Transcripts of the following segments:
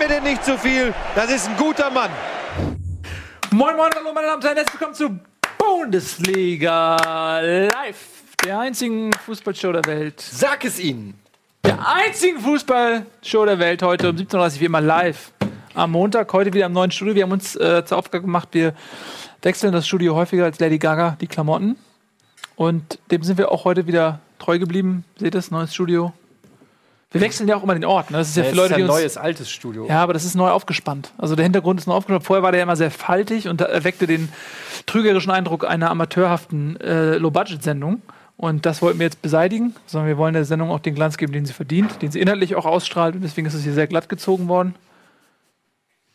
mir denn nicht zu viel. Das ist ein guter Mann. Moin, moin, hallo, meine Damen und Herren, herzlich willkommen zu Bundesliga Live, der einzigen Fußballshow der Welt. Sag es ihnen. Der einzigen Fußballshow der Welt heute um 17.30 Uhr, wie immer live. Am Montag, heute wieder im neuen Studio. Wir haben uns äh, zur Aufgabe gemacht, wir wechseln das Studio häufiger als Lady Gaga die Klamotten. Und dem sind wir auch heute wieder treu geblieben. Seht ihr das, neues Studio. Wir wechseln ja auch immer den Ort. Ne? Das ist ja, Ja, für Leute, ist die ein uns neues, altes Studio. ja, aber das ist neu aufgespannt. Also der Hintergrund ist neu aufgespannt. Vorher war der immer sehr faltig und erweckte den trügerischen Eindruck einer amateurhaften äh, Low-Budget-Sendung. Und das wollten wir jetzt beseitigen, sondern wir wollen der Sendung auch den Glanz geben, den sie verdient, den sie inhaltlich auch ausstrahlt. Deswegen ist es hier sehr glatt gezogen worden.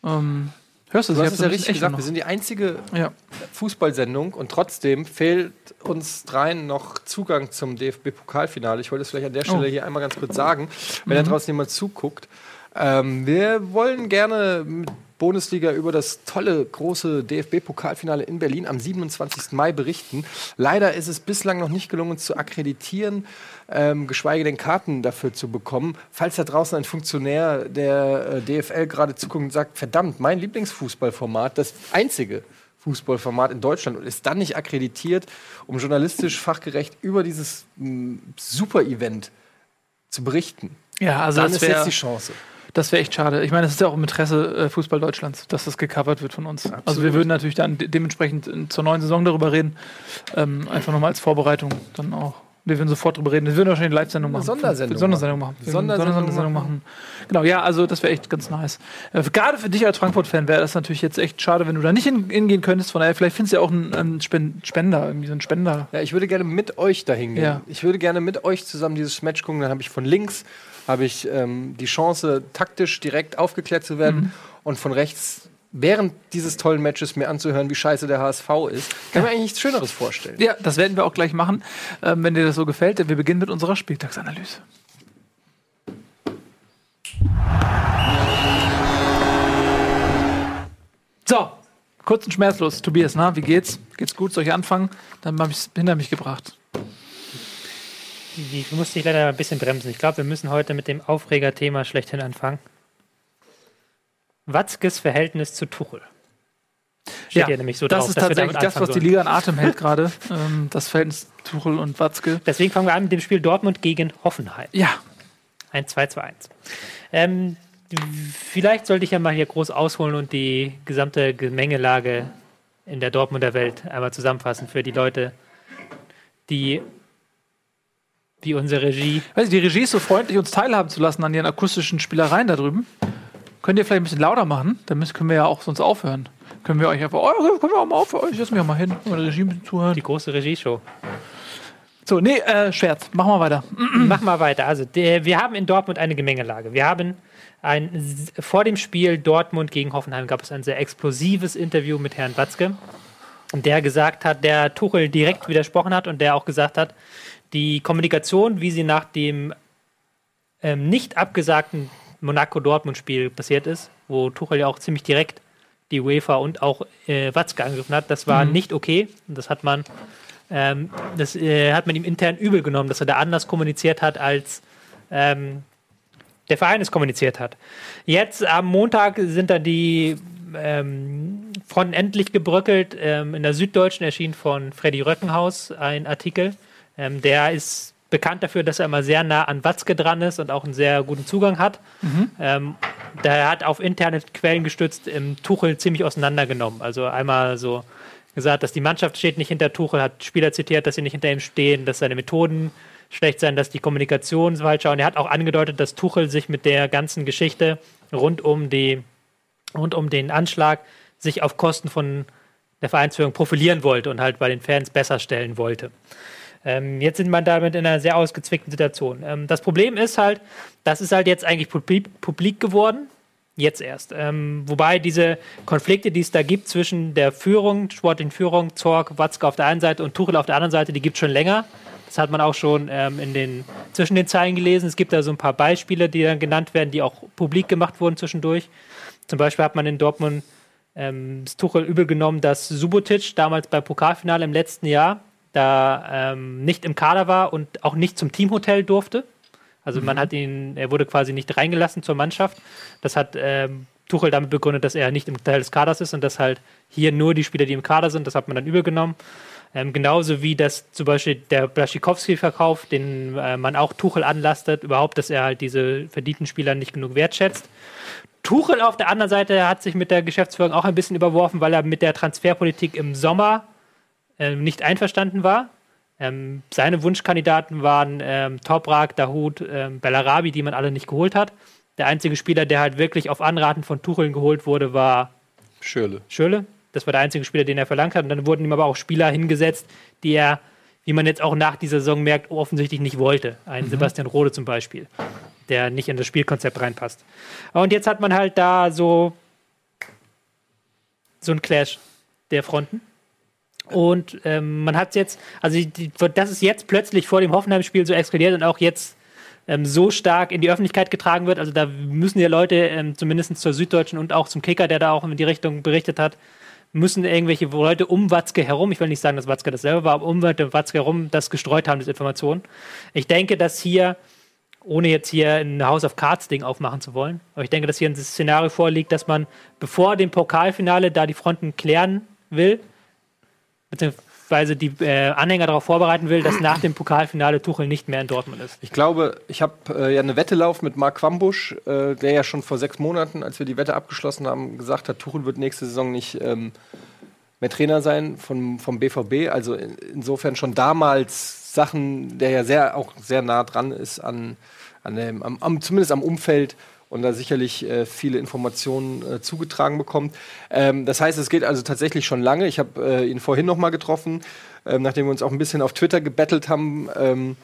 Ähm, hörst du Du hast es ja richtig gesagt, Echo wir sind die einzige noch. Ja. Fußballsendung und trotzdem fehlt uns dreien noch Zugang zum DFB-Pokalfinale. Ich wollte es vielleicht an der Stelle Oh. hier einmal ganz kurz sagen, wenn da draußen jemand zuguckt. Ähm, wir wollen gerne mit Bundesliga über das tolle, große DFB-Pokalfinale in Berlin am 27. Mai berichten. Leider ist es bislang noch nicht gelungen, zu akkreditieren, ähm, geschweige denn Karten dafür zu bekommen. Falls da draußen ein Funktionär der äh, DFL gerade zuguckt und sagt, verdammt, mein Lieblingsfußballformat, das einzige Fußballformat in Deutschland und ist dann nicht akkreditiert, um journalistisch fachgerecht über dieses mh, Super-Event zu berichten. ja, also dann das ist jetzt wäre die Chance. das wär echt schade. Ich meine, das ist ja auch im Interesse äh, Fußball Deutschlands, dass das gecovert wird von uns. Also wir würden natürlich dann de dementsprechend in, zur neuen Saison darüber reden. Ähm, einfach nochmal als Vorbereitung dann auch. Wir würden sofort darüber reden. Wir würden wahrscheinlich eine Live-Sendung machen. Sondersendung Sondersendung machen. Sondersendung Sondersendung machen. Genau, ja, also das wäre echt ganz nice. Äh, gerade für dich als Frankfurt-Fan wäre das natürlich jetzt echt schade, wenn du da nicht hin, hingehen könntest. Von daher, vielleicht findest du ja auch einen, einen Spen- Spender, irgendwie so einen Spender. Ja, ich würde gerne mit euch dahin gehen. Ja. Ich würde gerne mit euch zusammen dieses Match gucken. Dann habe ich von links habe ich ähm, die Chance, taktisch direkt aufgeklärt zu werden Mhm. und von rechts während dieses tollen Matches mir anzuhören, wie scheiße der HSV ist. Kann mir eigentlich nichts Schöneres vorstellen. Ja, das werden wir auch gleich machen, ähm, wenn dir das so gefällt. Denn wir beginnen mit unserer Spieltagsanalyse. So, kurz und schmerzlos. Tobias, na, wie geht's? Geht's gut? Soll ich anfangen? Dann habe ich es hinter mich gebracht. Ich muss dich leider ein bisschen bremsen. Ich glaube, wir müssen heute mit dem Aufregerthema schlechthin anfangen. Watzkes Verhältnis zu Tuchel. Steht hier nämlich so das drauf, ist tatsächlich das, was die Liga in Atem hält gerade. ähm, das Verhältnis Tuchel und Watzke. Deswegen fangen wir an mit dem Spiel Dortmund gegen Hoffenheim. Ja, Ein 2 zu 1. Ähm, vielleicht sollte ich ja mal hier groß ausholen und die gesamte Gemengelage in der Dortmunder Welt einmal zusammenfassen für die Leute, die wie unsere Regie Weiß ich, die Regie ist so freundlich, uns teilhaben zu lassen an ihren akustischen Spielereien da drüben. Könnt ihr vielleicht ein bisschen lauter machen? Dann müssen, können wir ja auch sonst aufhören. Können wir euch einfach, oh, können wir auch mal aufhören. Ich lasse mich auch mal hin, mal der Regie ein bisschen zuhören. die große Regieshow. So, nee, äh, Scherz. Machen wir weiter. Mach mal weiter. Also, der, wir haben in Dortmund eine Gemengelage. Wir haben ein, vor dem Spiel Dortmund gegen Hoffenheim gab es ein sehr explosives Interview mit Herrn Watzke, der gesagt hat, der Tuchel direkt widersprochen hat und der auch gesagt hat, die Kommunikation, wie sie nach dem ähm, nicht abgesagten Monaco-Dortmund-Spiel passiert ist, wo Tuchel ja auch ziemlich direkt die UEFA und auch äh, Watzke angegriffen hat, das war nicht okay. Das hat man ähm, das äh, hat man ihm intern übel genommen, dass er da anders kommuniziert hat, als ähm, der Verein es kommuniziert hat. Jetzt am Montag sind dann die ähm, Fronten endlich gebröckelt. Ähm, in der Süddeutschen erschien von Freddy Röckenhaus ein Artikel. Ähm, der ist bekannt dafür, dass er immer sehr nah an Watzke dran ist und auch einen sehr guten Zugang hat. Ähm, der hat auf interne Quellen gestützt im Tuchel ziemlich auseinandergenommen. Also einmal so gesagt, dass die Mannschaft steht nicht hinter Tuchel, hat Spieler zitiert, dass sie nicht hinter ihm stehen, dass seine Methoden schlecht seien, dass die Kommunikation falsch war. Und er hat auch angedeutet, dass Tuchel sich mit der ganzen Geschichte rund um die rund um den Anschlag sich auf Kosten von der Vereinsführung profilieren wollte und halt bei den Fans besser stellen wollte. Ähm, jetzt sind man damit in einer sehr ausgezwickten Situation. Ähm, das Problem ist halt, das ist halt jetzt eigentlich publik, publik geworden. Jetzt erst. Ähm, wobei diese Konflikte, die es da gibt zwischen der Führung, sportlichen Führung, Zorg, Watzke auf der einen Seite und Tuchel auf der anderen Seite, die gibt es schon länger. Das hat man auch schon ähm, in den, zwischen den Zeilen gelesen. Es gibt da so ein paar Beispiele, die dann genannt werden, die auch publik gemacht wurden zwischendurch. Zum Beispiel hat man in Dortmund ähm, das Tuchel übel genommen, dass Subotic damals beim Pokalfinale im letzten Jahr da ähm, nicht im Kader war und auch nicht zum Teamhotel durfte. Also man hat ihn, er wurde quasi nicht reingelassen zur Mannschaft. Das hat ähm, Tuchel damit begründet, dass er nicht im Teil des Kaders ist und dass halt hier nur die Spieler, die im Kader sind, das hat man dann übergenommen. Ähm, genauso wie das zum Beispiel der Blaschikowski-Verkauf, den äh, man auch Tuchel anlastet, überhaupt, dass er halt diese verdienten Spieler nicht genug wertschätzt. Tuchel auf der anderen Seite hat sich mit der Geschäftsführung auch ein bisschen überworfen, weil er mit der Transferpolitik im Sommer äh, nicht einverstanden war. Ähm, seine Wunschkandidaten waren ähm, Toprak, Dahut, ähm, Bellarabi, die man alle nicht geholt hat. Der einzige Spieler, der halt wirklich auf Anraten von Tuchel geholt wurde, war Schürle. Schürle. Das war der einzige Spieler, den er verlangt hat. Und dann wurden ihm aber auch Spieler hingesetzt, die er, wie man jetzt auch nach dieser Saison merkt, offensichtlich nicht wollte. Ein Sebastian Rode zum Beispiel, der nicht in das Spielkonzept reinpasst. Und jetzt hat man halt da so, so ein Clash der Fronten. Und ähm, man hat jetzt, also die, das ist jetzt plötzlich vor dem Hoffenheim-Spiel so explodiert und auch jetzt ähm, so stark in die Öffentlichkeit getragen wird. Also da müssen ja Leute, ähm, zumindest zur Süddeutschen und auch zum Kicker, der da auch in die Richtung berichtet hat, müssen irgendwelche Leute um Watzke herum, ich will nicht sagen, dass Watzke das selber war, aber um Watzke herum das gestreut haben, diese Informationen. Ich denke, dass hier, ohne jetzt hier ein House of Cards Ding aufmachen zu wollen, aber ich denke, dass hier ein Szenario vorliegt, dass man bevor dem Pokalfinale da die Fronten klären will, beziehungsweise die äh, Anhänger darauf vorbereiten will, dass nach dem Pokalfinale Tuchel nicht mehr in Dortmund ist. Ich glaube, ich habe äh, ja eine Wette laufen mit Marc Quambusch, äh, der ja schon vor sechs Monaten, als wir die Wette abgeschlossen haben, gesagt hat, Tuchel wird nächste Saison nicht ähm, mehr Trainer sein von, vom BVB. Also in, insofern schon damals Sachen, der ja sehr auch sehr nah dran ist an, an dem, am, am, zumindest am Umfeld und da sicherlich äh, viele Informationen äh, zugetragen bekommt. Ähm, das heißt, es geht also tatsächlich schon lange. Ich habe äh, ihn vorhin noch mal getroffen, ähm, nachdem wir uns auch ein bisschen auf Twitter gebettelt haben ähm,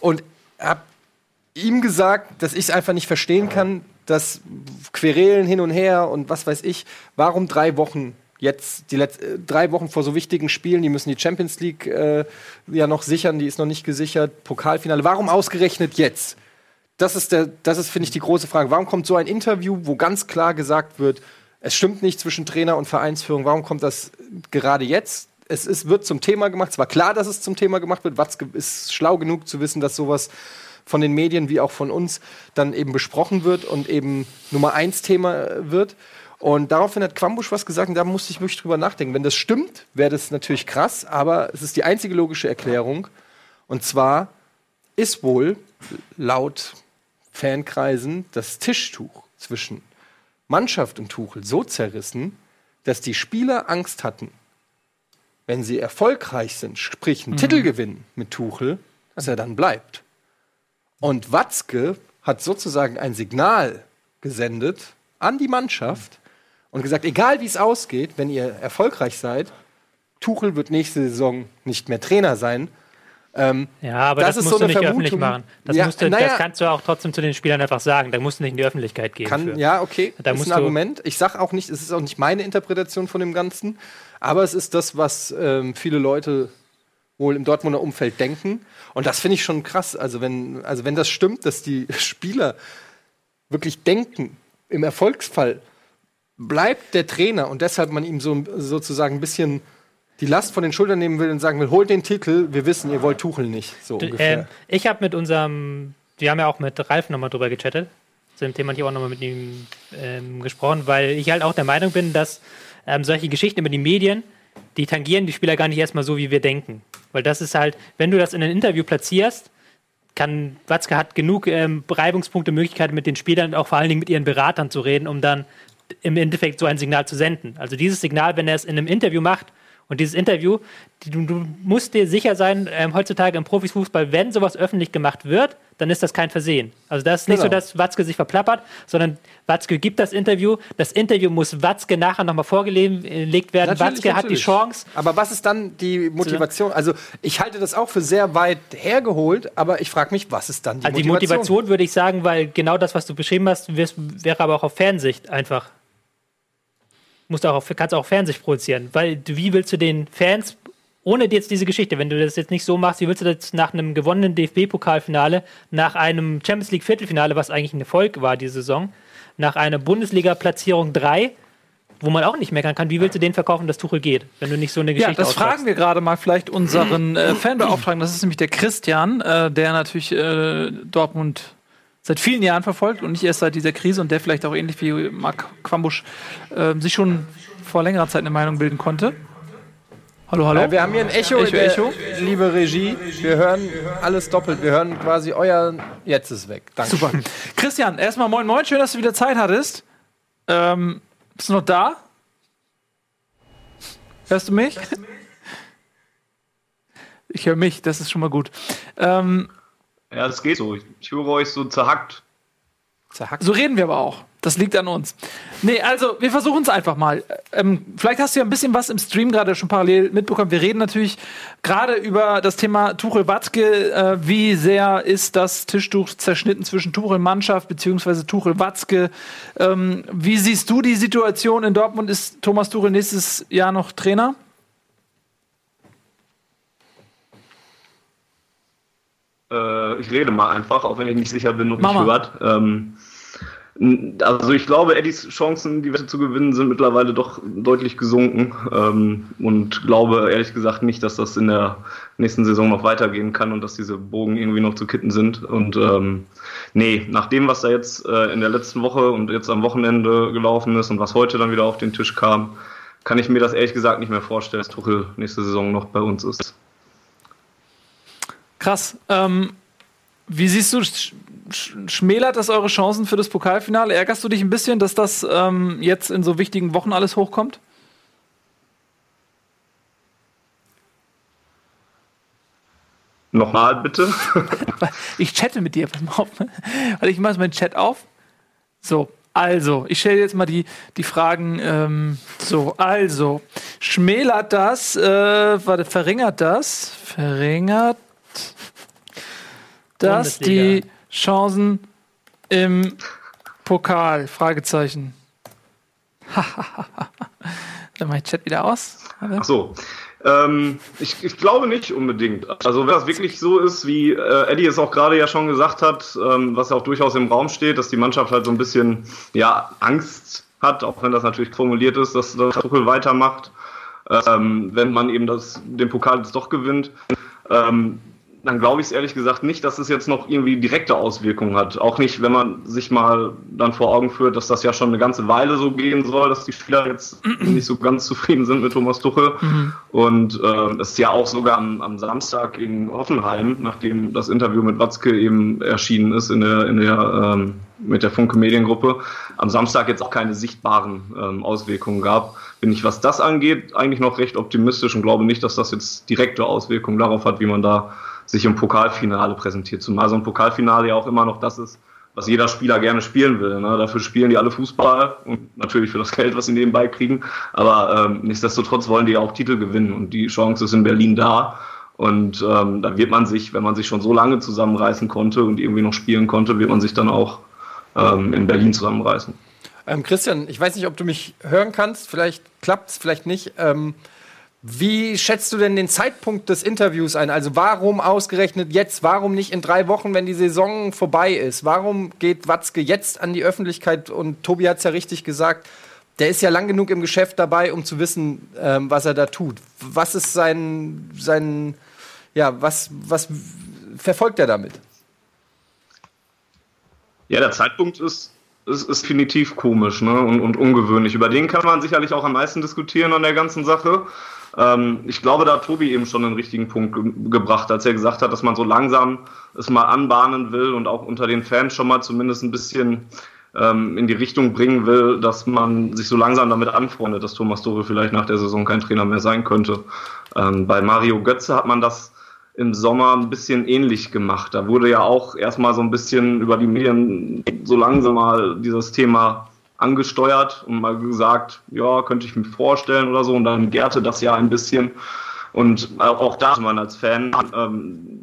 und habe ihm gesagt, dass ich es einfach nicht verstehen kann, dass Querelen hin und her und was weiß ich, warum drei Wochen jetzt, die letzten äh, drei Wochen vor so wichtigen Spielen, die müssen die Champions League äh, ja noch sichern, die ist noch nicht gesichert, Pokalfinale, warum ausgerechnet jetzt? Das ist, der, das ist finde ich, die große Frage. Warum kommt so ein Interview, wo ganz klar gesagt wird, es stimmt nicht zwischen Trainer und Vereinsführung? Warum kommt das gerade jetzt? Es ist, wird zum Thema gemacht. Es war klar, dass es zum Thema gemacht wird. Watzke ist schlau genug zu wissen, dass sowas von den Medien wie auch von uns dann eben besprochen wird und eben Nummer eins Thema wird. Und daraufhin hat Quambusch was gesagt und da musste ich wirklich drüber nachdenken. Wenn das stimmt, wäre das natürlich krass, aber es ist die einzige logische Erklärung. Und zwar ist wohl laut Fankreisen das Tischtuch zwischen Mannschaft und Tuchel so zerrissen, dass die Spieler Angst hatten, wenn sie erfolgreich sind, sprich einen mhm. Titel gewinnen mit Tuchel, dass er dann bleibt. Und Watzke hat sozusagen ein Signal gesendet an die Mannschaft und gesagt, egal wie es ausgeht, wenn ihr erfolgreich seid, Tuchel wird nächste Saison nicht mehr Trainer sein, ähm, ja, aber das, das musst so du nicht Vermutung. öffentlich machen. Das, ja, du, naja, das, kannst du auch trotzdem zu den Spielern einfach sagen. Da musst du nicht in die Öffentlichkeit gehen. Kann, ja, okay. Da das ist ein Argument. Ich sage auch nicht, es ist auch nicht meine Interpretation von dem Ganzen, aber es ist das, was ähm, viele Leute wohl im Dortmunder Umfeld denken. Und das finde ich schon krass. Also wenn, also wenn das stimmt, dass die Spieler wirklich denken, im Erfolgsfall bleibt der Trainer und deshalb man ihm so sozusagen ein bisschen die Last von den Schultern nehmen will und sagen will, holt den Titel, wir wissen, ihr wollt Tuchel nicht. So ungefähr. Ähm, ich habe mit unserem, wir haben ja auch mit Ralf nochmal drüber gechattet, zu dem Thema ich auch nochmal mit ihm ähm, gesprochen, weil ich halt auch der Meinung bin, dass ähm, solche Geschichten über die Medien, die tangieren die Spieler gar nicht erstmal so, wie wir denken. Weil das ist halt, wenn du das in ein Interview platzierst, kann, Watzke hat genug ähm, Reibungspunkte, Möglichkeiten mit den Spielern und auch vor allen Dingen mit ihren Beratern zu reden, um dann im Endeffekt so ein Signal zu senden. Also dieses Signal, wenn er es in einem Interview macht, und dieses Interview, du, du musst dir sicher sein, ähm, heutzutage im Profifußball, wenn sowas öffentlich gemacht wird, dann ist das kein Versehen. Also das ist nicht genau. so, dass Watzke sich verplappert, sondern Watzke gibt das Interview. Das Interview muss Watzke nachher nochmal vorgelegt werden. Natürlich, Watzke natürlich. hat die Chance. Aber was ist dann die Motivation? Also ich halte das auch für sehr weit hergeholt, aber ich frage mich, was ist dann die also Motivation? Die Motivation würde ich sagen, weil genau das, was du beschrieben hast, wäre aber auch auf Fernsicht einfach musst auch kannst auch Fernsehen produzieren. Weil wie willst du den Fans, ohne jetzt diese Geschichte, wenn du das jetzt nicht so machst, wie willst du das nach einem gewonnenen DFB-Pokalfinale, nach einem Champions League-Viertelfinale, was eigentlich ein Erfolg war diese Saison, nach einer Bundesliga-Platzierung 3, wo man auch nicht meckern kann, wie willst du den verkaufen, dass Tuchel geht, wenn du nicht so eine Geschichte Ja, das ausfragst? fragen wir gerade mal vielleicht unseren äh, Fanbeauftragten, das ist nämlich der Christian, äh, der natürlich äh, Dortmund seit vielen Jahren verfolgt und nicht erst seit dieser Krise und der vielleicht auch ähnlich wie Marc Quambusch äh, sich schon vor längerer Zeit eine Meinung bilden konnte. Hallo, hallo. Äh, wir haben hier ein Echo, Echo, der, Echo. liebe Regie. Wir hören alles doppelt. Wir hören quasi euer. Jetzt ist weg. Danke. Super. Christian, erstmal moin moin, schön, dass du wieder Zeit hattest. Ähm, bist du noch da? Hörst du mich? Ich höre mich, das ist schon mal gut. Ähm, Ja, das geht so. Ich höre euch so zerhackt. Zerhackt. so reden wir aber auch. Das liegt an uns. Nee, also wir versuchen es einfach mal. Ähm, vielleicht hast du ja ein bisschen was im Stream gerade schon parallel mitbekommen. Wir reden natürlich gerade über das Thema Tuchel Watzke. Äh, wie sehr ist das Tischtuch zerschnitten zwischen Tuchel Mannschaft bzw. Tuchel Watzke? Ähm, wie siehst du die Situation in Dortmund? Ist Thomas Tuchel nächstes Jahr noch Trainer? Äh, ich rede mal einfach, auch wenn ich nicht sicher bin, ob Mach mich hört. Ähm, also ich glaube, Eddies Chancen, die Wette zu gewinnen, sind mittlerweile doch deutlich gesunken. Ähm, und glaube ehrlich gesagt nicht, dass das in der nächsten Saison noch weitergehen kann und dass diese Bogen irgendwie noch zu kitten sind. Und ähm, nee, nach dem, was da jetzt äh, in der letzten Woche und jetzt am Wochenende gelaufen ist und was heute dann wieder auf den Tisch kam, kann ich mir das ehrlich gesagt nicht mehr vorstellen, dass Tuchel nächste Saison noch bei uns ist. Krass. Ähm, wie siehst du, sch sch schmälert das eure Chancen für das Pokalfinale? Ärgerst du dich ein bisschen, dass das ähm, jetzt in so wichtigen Wochen alles hochkommt? Nochmal bitte. Ich chatte mit dir, pass mal auf. Warte, ich mache meinen Chat auf. So, also, ich stelle jetzt mal die, die Fragen. Ähm, so, also, schmälert das, äh, warte, verringert das, verringert das Bundesliga. die Chancen im Pokal? Fragezeichen. Dann mache ich Chat wieder aus. Warte. Ach so. Ähm, ich, ich glaube nicht unbedingt. Also wenn das wirklich so ist, wie äh, Eddie es auch gerade ja schon gesagt hat, ähm, was ja auch durchaus im Raum steht, dass die Mannschaft halt so ein bisschen ja, Angst hat, auch wenn das natürlich formuliert ist, dass, dass Tuchel weitermacht, ähm, wenn man eben das, den Pokal jetzt doch gewinnt. Ähm, dann glaube ich es ehrlich gesagt nicht, dass es jetzt noch irgendwie direkte Auswirkungen hat. Auch nicht, wenn man sich mal dann vor Augen führt, dass das ja schon eine ganze Weile so gehen soll, dass die Spieler jetzt nicht so ganz zufrieden sind mit Thomas Tuchel. Und äh, das ist ja auch sogar am, am Samstag in Hoffenheim, nachdem das Interview mit Watzke eben erschienen ist in der, in der ähm, mit der Funke Mediengruppe, am Samstag jetzt auch keine sichtbaren ähm, Auswirkungen gab, bin ich, was das angeht, eigentlich noch recht optimistisch und glaube nicht, dass das jetzt direkte Auswirkungen darauf hat, wie man da sich im Pokalfinale präsentiert. Zumal so ein Pokalfinale ja auch immer noch das ist, was jeder Spieler gerne spielen will. Ne? Dafür spielen die alle Fußball und natürlich für das Geld, was sie nebenbei kriegen. Aber ähm, nichtsdestotrotz wollen die ja auch Titel gewinnen und die Chance ist in Berlin da. Und ähm, da wird man sich, wenn man sich schon so lange zusammenreißen konnte und irgendwie noch spielen konnte, wird man sich dann auch ähm, in Berlin zusammenreißen. Ähm, Christian, ich weiß nicht, ob du mich hören kannst. Vielleicht klappt es, vielleicht nicht. Wie schätzt du denn den Zeitpunkt des Interviews ein? Also warum ausgerechnet jetzt? Warum nicht in drei Wochen, wenn die Saison vorbei ist? Warum geht Watzke jetzt an die Öffentlichkeit? Und Tobi hat es ja richtig gesagt, der ist ja lang genug im Geschäft dabei, um zu wissen, ähm, was er da tut. Was ist sein, sein ja, was, was verfolgt er damit? Ja, der Zeitpunkt ist, ist, ist definitiv komisch ne? und, und ungewöhnlich. Über den kann man sicherlich auch am meisten diskutieren an der ganzen Sache. Ähm, ich glaube, da hat Tobi eben schon einen richtigen Punkt ge gebracht, als er gesagt hat, dass man so langsam es mal anbahnen will und auch unter den Fans schon mal zumindest ein bisschen ähm, in die Richtung bringen will, dass man sich so langsam damit anfreundet, dass Thomas Tuchel vielleicht nach der Saison kein Trainer mehr sein könnte. Ähm, bei Mario Götze hat man das im Sommer ein bisschen ähnlich gemacht. Da wurde ja auch erstmal so ein bisschen über die Medien so langsam mal dieses Thema angesteuert und mal gesagt, ja, könnte ich mir vorstellen oder so. Und dann gärte das ja ein bisschen. Und auch da hatte man als Fan, ähm,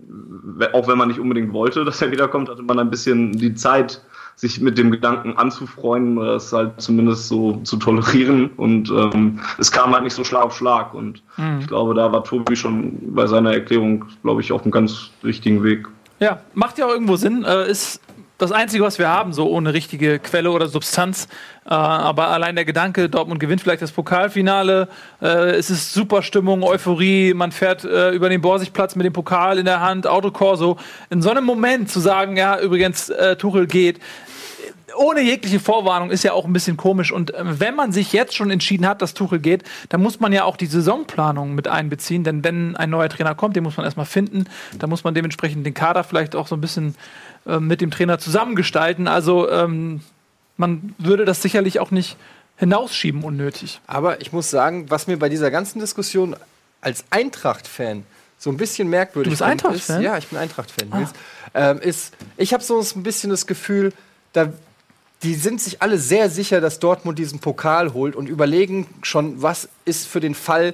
auch wenn man nicht unbedingt wollte, dass er wiederkommt, hatte man ein bisschen die Zeit, sich mit dem Gedanken anzufreunden oder es halt zumindest so zu tolerieren. Und ähm, es kam halt nicht so Schlag auf Schlag. Und Mhm. ich glaube, da war Tobi schon bei seiner Erklärung, glaube ich, auf einem ganz richtigen Weg. Ja, macht ja auch irgendwo Sinn. Äh, ist das Einzige, was wir haben, so ohne richtige Quelle oder Substanz. Äh, aber allein der Gedanke, Dortmund gewinnt vielleicht das Pokalfinale. Äh, es ist super Stimmung, Euphorie. Man fährt äh, über den Borsigplatz mit dem Pokal in der Hand, Autokorso. In so einem Moment zu sagen, ja, übrigens, äh, Tuchel geht, ohne jegliche Vorwarnung ist ja auch ein bisschen komisch. Und äh, wenn man sich jetzt schon entschieden hat, dass Tuchel geht, dann muss man ja auch die Saisonplanung mit einbeziehen. Denn wenn ein neuer Trainer kommt, den muss man erstmal finden. Da muss man dementsprechend den Kader vielleicht auch so ein bisschen äh, mit dem Trainer zusammengestalten. Also ähm, man würde das sicherlich auch nicht hinausschieben unnötig. Aber ich muss sagen, was mir bei dieser ganzen Diskussion als Eintracht-Fan so ein bisschen merkwürdig Du bist Eintracht-Fan? ist, Ja, ich bin Eintracht-Fan. Nils. Ähm, ist, ich habe so ein bisschen das Gefühl, da, die sind sich alle sehr sicher, dass Dortmund diesen Pokal holt und überlegen schon, was ist für den Fall,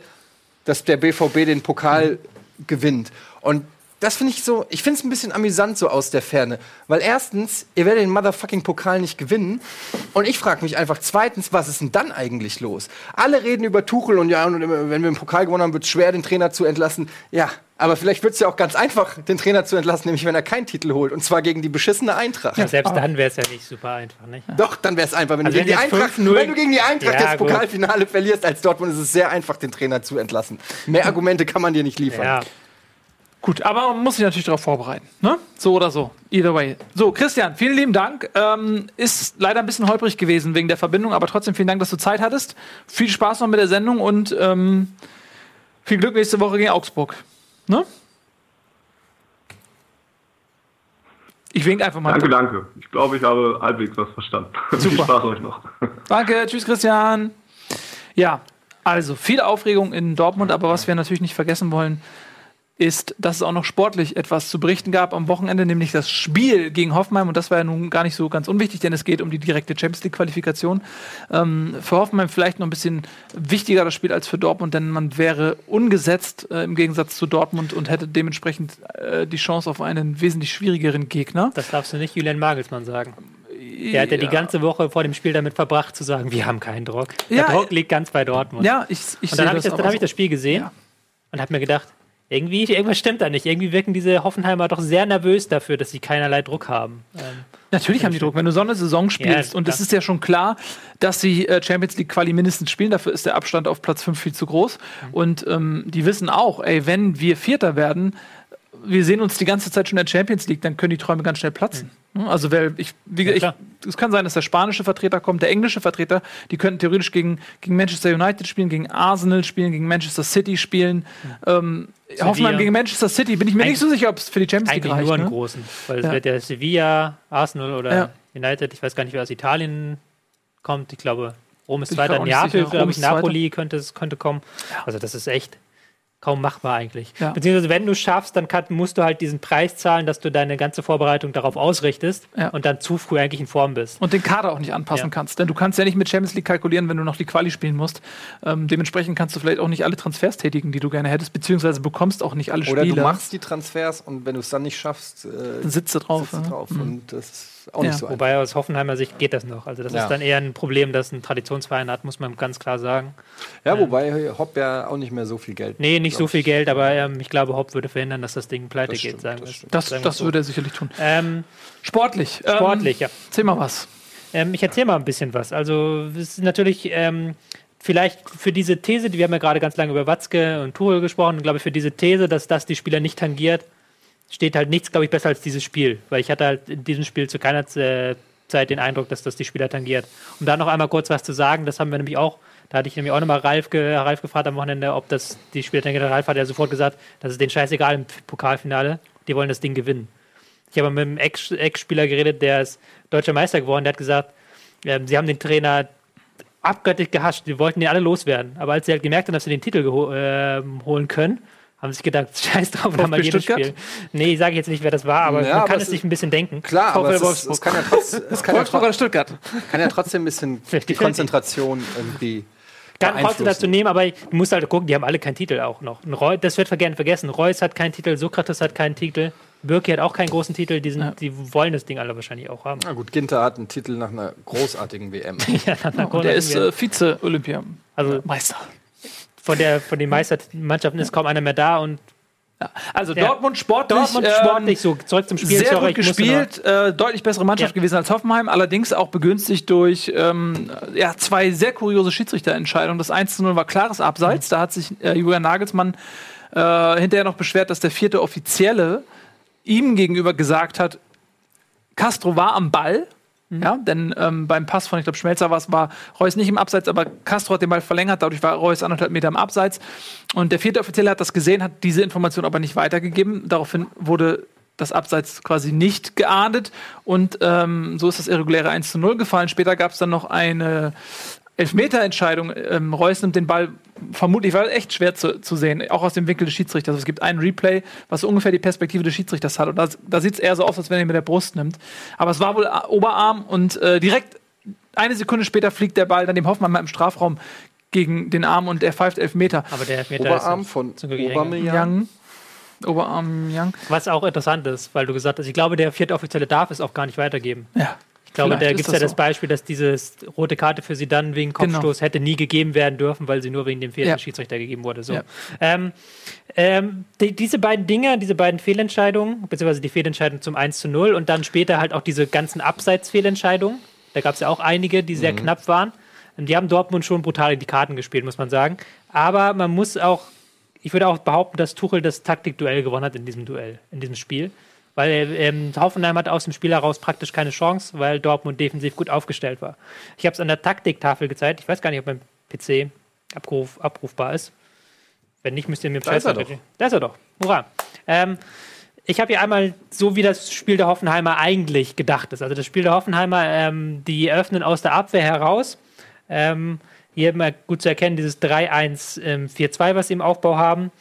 dass der BVB den Pokal gewinnt. Und das finde ich so, ich finde es ein bisschen amüsant so aus der Ferne. Weil erstens, ihr werdet den motherfucking Pokal nicht gewinnen. Und ich frage mich einfach zweitens, was ist denn dann eigentlich los? Alle reden über Tuchel und ja, und wenn wir den Pokal gewonnen haben, wird es schwer, den Trainer zu entlassen. Ja, aber vielleicht wird es ja auch ganz einfach, den Trainer zu entlassen, nämlich wenn er keinen Titel holt. Und zwar gegen die beschissene Eintracht. Selbst dann wäre es ja nicht super einfach, nicht? Doch, dann wäre es einfach. Wenn, Also du gegen die Eintracht, 5-0 wenn du gegen die Eintracht Ja, das gut. Pokalfinale verlierst als Dortmund, ist es sehr einfach, den Trainer zu entlassen. Mehr Argumente kann man dir nicht liefern. Ja. Gut, aber man muss sich natürlich darauf vorbereiten. Ne? So oder so. Either way. So, Christian, vielen lieben Dank. Ähm, ist leider ein bisschen holprig gewesen wegen der Verbindung, aber trotzdem vielen Dank, dass du Zeit hattest. Viel Spaß noch mit der Sendung und ähm, viel Glück nächste Woche gegen Augsburg. Ne? Ich wink einfach mal. Danke, danke. Ich glaube, ich habe halbwegs was verstanden. Viel Super. Spaß euch noch. Danke, tschüss Christian. Ja, also viel Aufregung in Dortmund, aber was wir natürlich nicht vergessen wollen, ist, dass es auch noch sportlich etwas zu berichten gab am Wochenende, nämlich das Spiel gegen Hoffenheim. Und das war ja nun gar nicht so ganz unwichtig, denn es geht um die direkte Champions League-Qualifikation. Ähm, für Hoffenheim vielleicht noch ein bisschen wichtiger das Spiel als für Dortmund, denn man wäre ungesetzt äh, im Gegensatz zu Dortmund und hätte dementsprechend äh, die Chance auf einen wesentlich schwierigeren Gegner. Das darfst du nicht Julian Magelsmann sagen. Der hat ja die ganze Woche vor dem Spiel damit verbracht, zu sagen, wir haben keinen Druck. Der Ja, Druck liegt ganz bei Dortmund. Ja, ich, ich Und dann habe das ich, das, hab ich das Spiel gesehen Ja. und habe mir gedacht, irgendwie, irgendwas stimmt da nicht. Irgendwie wirken diese Hoffenheimer doch sehr nervös dafür, dass sie keinerlei Druck haben. Ähm, Natürlich haben die Druck, wenn du so eine Saison spielst. Ja, und es ist ja schon klar, dass sie äh, Champions League Quali mindestens spielen. Dafür ist der Abstand auf Platz 5 viel zu groß. Mhm. Und ähm, die wissen auch, ey, wenn wir Vierter werden, wir sehen uns die ganze Zeit schon in der Champions League, dann können die Träume ganz schnell platzen. Ne? Also, wer, ich, wie, Mhm. Ja, ich, es kann sein, dass der spanische Vertreter kommt, der englische Vertreter, die könnten theoretisch gegen, gegen Manchester United spielen, gegen Arsenal spielen, gegen Manchester City spielen. Ähm, Hoffenheim gegen Manchester City, bin ich mir nicht Eigentlich- so sicher, ob es für die Champions League eigentlich reicht. nur einen ne? großen. Weil es Ja. wird ja Sevilla, Arsenal oder Ja. United, ich weiß gar nicht, wer aus Italien kommt. Ich glaube, Rom ist ich Zweiter, Neapel, glaube ich. Napoli könnte, es- könnte kommen. Also das ist echt kaum machbar eigentlich. Ja. Beziehungsweise wenn du schaffst, dann kann, musst du halt diesen Preis zahlen, dass du deine ganze Vorbereitung darauf ausrichtest Ja. und dann zu früh eigentlich in Form bist. und den Kader auch nicht anpassen Ja. kannst. Denn du kannst ja nicht mit Champions League kalkulieren, wenn du noch die Quali spielen musst. Ähm, dementsprechend kannst du vielleicht auch nicht alle Transfers tätigen, die du gerne hättest, beziehungsweise bekommst auch nicht alle Oder Spieler. du machst die Transfers und wenn du es dann nicht schaffst, äh, Dann sitzt du drauf. sitzt du ja. drauf. Mhm. Und das ist auch Ja. nicht so einfach. Wobei aus Hoffenheimer Sicht geht das noch. Also das Ja. ist dann eher ein Problem, das ein Traditionsverein hat, muss man ganz klar sagen. Ja, wobei Hopp ja auch nicht mehr so viel Geld. Nee, nicht so viel ich. Geld, aber ähm, ich glaube, Hopp würde verhindern, dass das Ding pleite Das geht, stimmt, sagen das wir. Das, sagen das so. würde er sicherlich tun. Ähm, Sportlich. ähm, sportlich, ja. Erzähl mal was. Ähm, ich erzähle mal ein bisschen was. Also, es ist natürlich ähm, vielleicht für diese These, die wir haben ja gerade ganz lange über Watzke und Tuchel gesprochen, glaube ich, für diese These, dass das die Spieler nicht tangiert, steht halt nichts, glaube ich, besser als dieses Spiel. Weil ich hatte halt in diesem Spiel zu keiner äh, Zeit den Eindruck, dass das die Spieler tangiert. Um da noch einmal kurz was zu sagen, das haben wir nämlich auch, da hatte ich nämlich auch nochmal Ralf, ge Ralf gefragt am Wochenende, ob das die Spieler tangiert. Ralf hat ja sofort gesagt, das ist denen scheißegal im Pokalfinale, die wollen das Ding gewinnen. Ich habe mit einem Ex- Ex-Spieler geredet, der ist deutscher Meister geworden, der hat gesagt, ähm, sie haben den Trainer abgöttisch gehasst, die wollten den alle loswerden. Aber als sie halt gemerkt haben, dass sie den Titel ähm, holen können, haben sie sich gedacht, scheiß drauf, haben mal jedes Stuttgart? Spiel. Nee, ich sage jetzt nicht, wer das war, aber Ja, man aber kann es es sich ein bisschen denken. Klar, aber es, ist, es kann ja, trotz, es kann ja, Stuttgart? kann ja trotzdem ein bisschen die Konzentration irgendwie. kann trotzdem dazu nehmen, aber du musst halt gucken, die haben alle keinen Titel auch noch. Das wird gerne vergessen. Reus hat keinen Titel, Sokrates hat keinen Titel, Birki hat auch keinen großen Titel, die, sind, Ja. die wollen das Ding alle wahrscheinlich auch haben. Na gut, Ginter hat einen Titel nach einer großartigen WM. Ja, dann Und der ist äh, Vize-Olympiameister. also Meister. Von, der, von den Meistermannschaften ist kaum einer mehr da und Also Ja. Dortmund sportlich, Dortmund ähm, sportlich so zurück zum Spiel. sehr sorry, gut gespielt, äh, deutlich bessere Mannschaft Ja. gewesen als Hoffenheim, allerdings auch begünstigt durch ähm, ja, zwei sehr kuriose Schiedsrichterentscheidungen. Das 1 zu 0 war klares Abseits, da hat sich äh, Julian Nagelsmann äh, hinterher noch beschwert, dass der vierte Offizielle ihm gegenüber gesagt hat, Castro war am Ball. Ja, denn ähm, beim Pass von, ich glaube, Schmelzer war es, war Reus nicht im Abseits, aber Castro hat den Ball verlängert, dadurch war Reus anderthalb Meter im Abseits. Und der vierte Offizielle hat das gesehen, hat diese Information aber nicht weitergegeben. Daraufhin wurde das Abseits quasi nicht geahndet und ähm, so ist das irreguläre 1 zu 0 gefallen. Später gab es dann noch eine Elfmeterentscheidung. Ähm, Reus nimmt den Ball vermutlich, war echt schwer zu, zu sehen, auch aus dem Winkel des Schiedsrichters. Also es gibt einen Replay, was so ungefähr die Perspektive des Schiedsrichters hat. Und da, da sieht es eher so aus, als wenn er ihn mit der Brust nimmt. Aber es war wohl Oberarm und äh, direkt eine Sekunde später fliegt der Ball dann dem Hoffmann mal im Strafraum gegen den Arm und er pfeift Elfmeter. Aber der Elfmeter Oberarm ist von. Aubameyang. Young. Oberarm Young. Was auch interessant ist, weil du gesagt hast, ich glaube, der vierte Offizielle darf es auch gar nicht weitergeben. Ja. Ich glaube, Vielleicht da gibt es ja das so. Beispiel, dass diese rote Karte für sie dann wegen Genau. Kopfstoß hätte nie gegeben werden dürfen, weil sie nur wegen dem vierten Ja. Schiedsrichter gegeben wurde. So. Ja. Ähm, ähm, die, diese beiden Dinge, diese beiden Fehlentscheidungen, beziehungsweise die Fehlentscheidung zum 1 zu 0 und dann später halt auch diese ganzen Abseitsfehlentscheidungen, da gab es ja auch einige, die sehr knapp waren. Und die haben Dortmund schon brutal in die Karten gespielt, muss man sagen. Aber man muss auch, ich würde auch behaupten, dass Tuchel das Taktikduell gewonnen hat in diesem Duell, in diesem Spiel. Weil ähm, Hoffenheim hat aus dem Spiel heraus praktisch keine Chance, weil Dortmund defensiv gut aufgestellt war. Ich habe es an der Taktiktafel gezeigt. Ich weiß gar nicht, ob mein PC abruf, abrufbar ist. Wenn nicht, müsst ihr mir Chat- doch. Da ist er doch. Hurra. Ähm, ich habe hier einmal so, wie das Spiel der Hoffenheimer eigentlich gedacht ist. Also das Spiel der Hoffenheimer, ähm, die eröffnen aus der Abwehr heraus. Ähm, hier mal gut zu erkennen, dieses 3-1-4-2, was sie im Aufbau haben.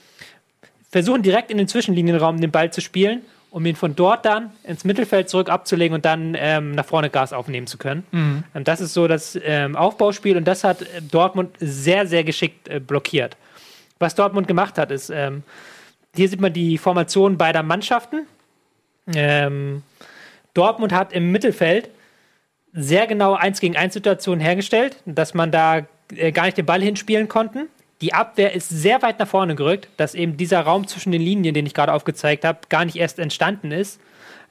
Versuchen direkt in den Zwischenlinienraum den Ball zu spielen, um ihn von dort dann ins Mittelfeld zurück abzulegen und dann ähm, nach vorne Gas aufnehmen zu können. Mhm. Ähm, das ist so das ähm, Aufbauspiel und das hat äh, Dortmund sehr, sehr geschickt äh, blockiert. Was Dortmund gemacht hat, ist, ähm, hier sieht man die Formation beider Mannschaften. Ähm, Dortmund hat im Mittelfeld sehr genau 1 gegen 1 Situationen hergestellt, dass man da äh, gar nicht den Ball hinspielen konnten. Die Abwehr ist sehr weit nach vorne gerückt, dass eben dieser Raum zwischen den Linien, den ich gerade aufgezeigt habe, gar nicht erst entstanden ist.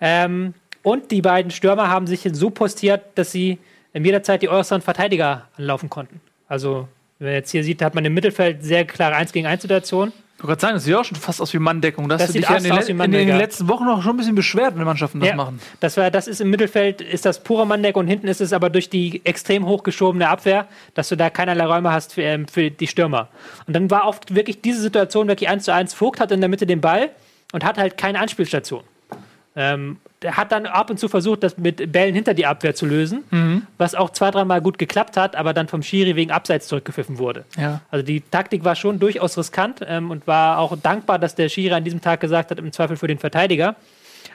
Ähm, und die beiden Stürmer haben sich so postiert, dass sie in jeder Zeit die äußeren Verteidiger anlaufen konnten. Also, wenn man jetzt hier sieht, hat man im Mittelfeld sehr klare 1 gegen 1 Situationen. Ich wollte gerade sagen, das sieht auch schon fast aus wie Manndeckung. Das, Das hast du dich ja in den, in den letzten Wochen noch schon ein bisschen beschwert, wenn Mannschaften das machen. Das, war, das ist im Mittelfeld, ist das pure Manndeck und hinten ist es aber durch die extrem hochgeschobene Abwehr, dass du da keinerlei Räume hast für, ähm, für die Stürmer. Und dann war oft wirklich diese Situation wirklich 1 zu 1. Vogt hat in der Mitte den Ball und hat halt keine Anspielstation. Ähm, hat dann ab und zu versucht, das mit Bällen hinter die Abwehr zu lösen, was auch zwei, dreimal gut geklappt hat, aber dann vom Schiri wegen Abseits zurückgepfiffen wurde. Ja. Also die Taktik war schon durchaus riskant ähm, und war auch dankbar, dass der Schiri an diesem Tag gesagt hat, im Zweifel für den Verteidiger.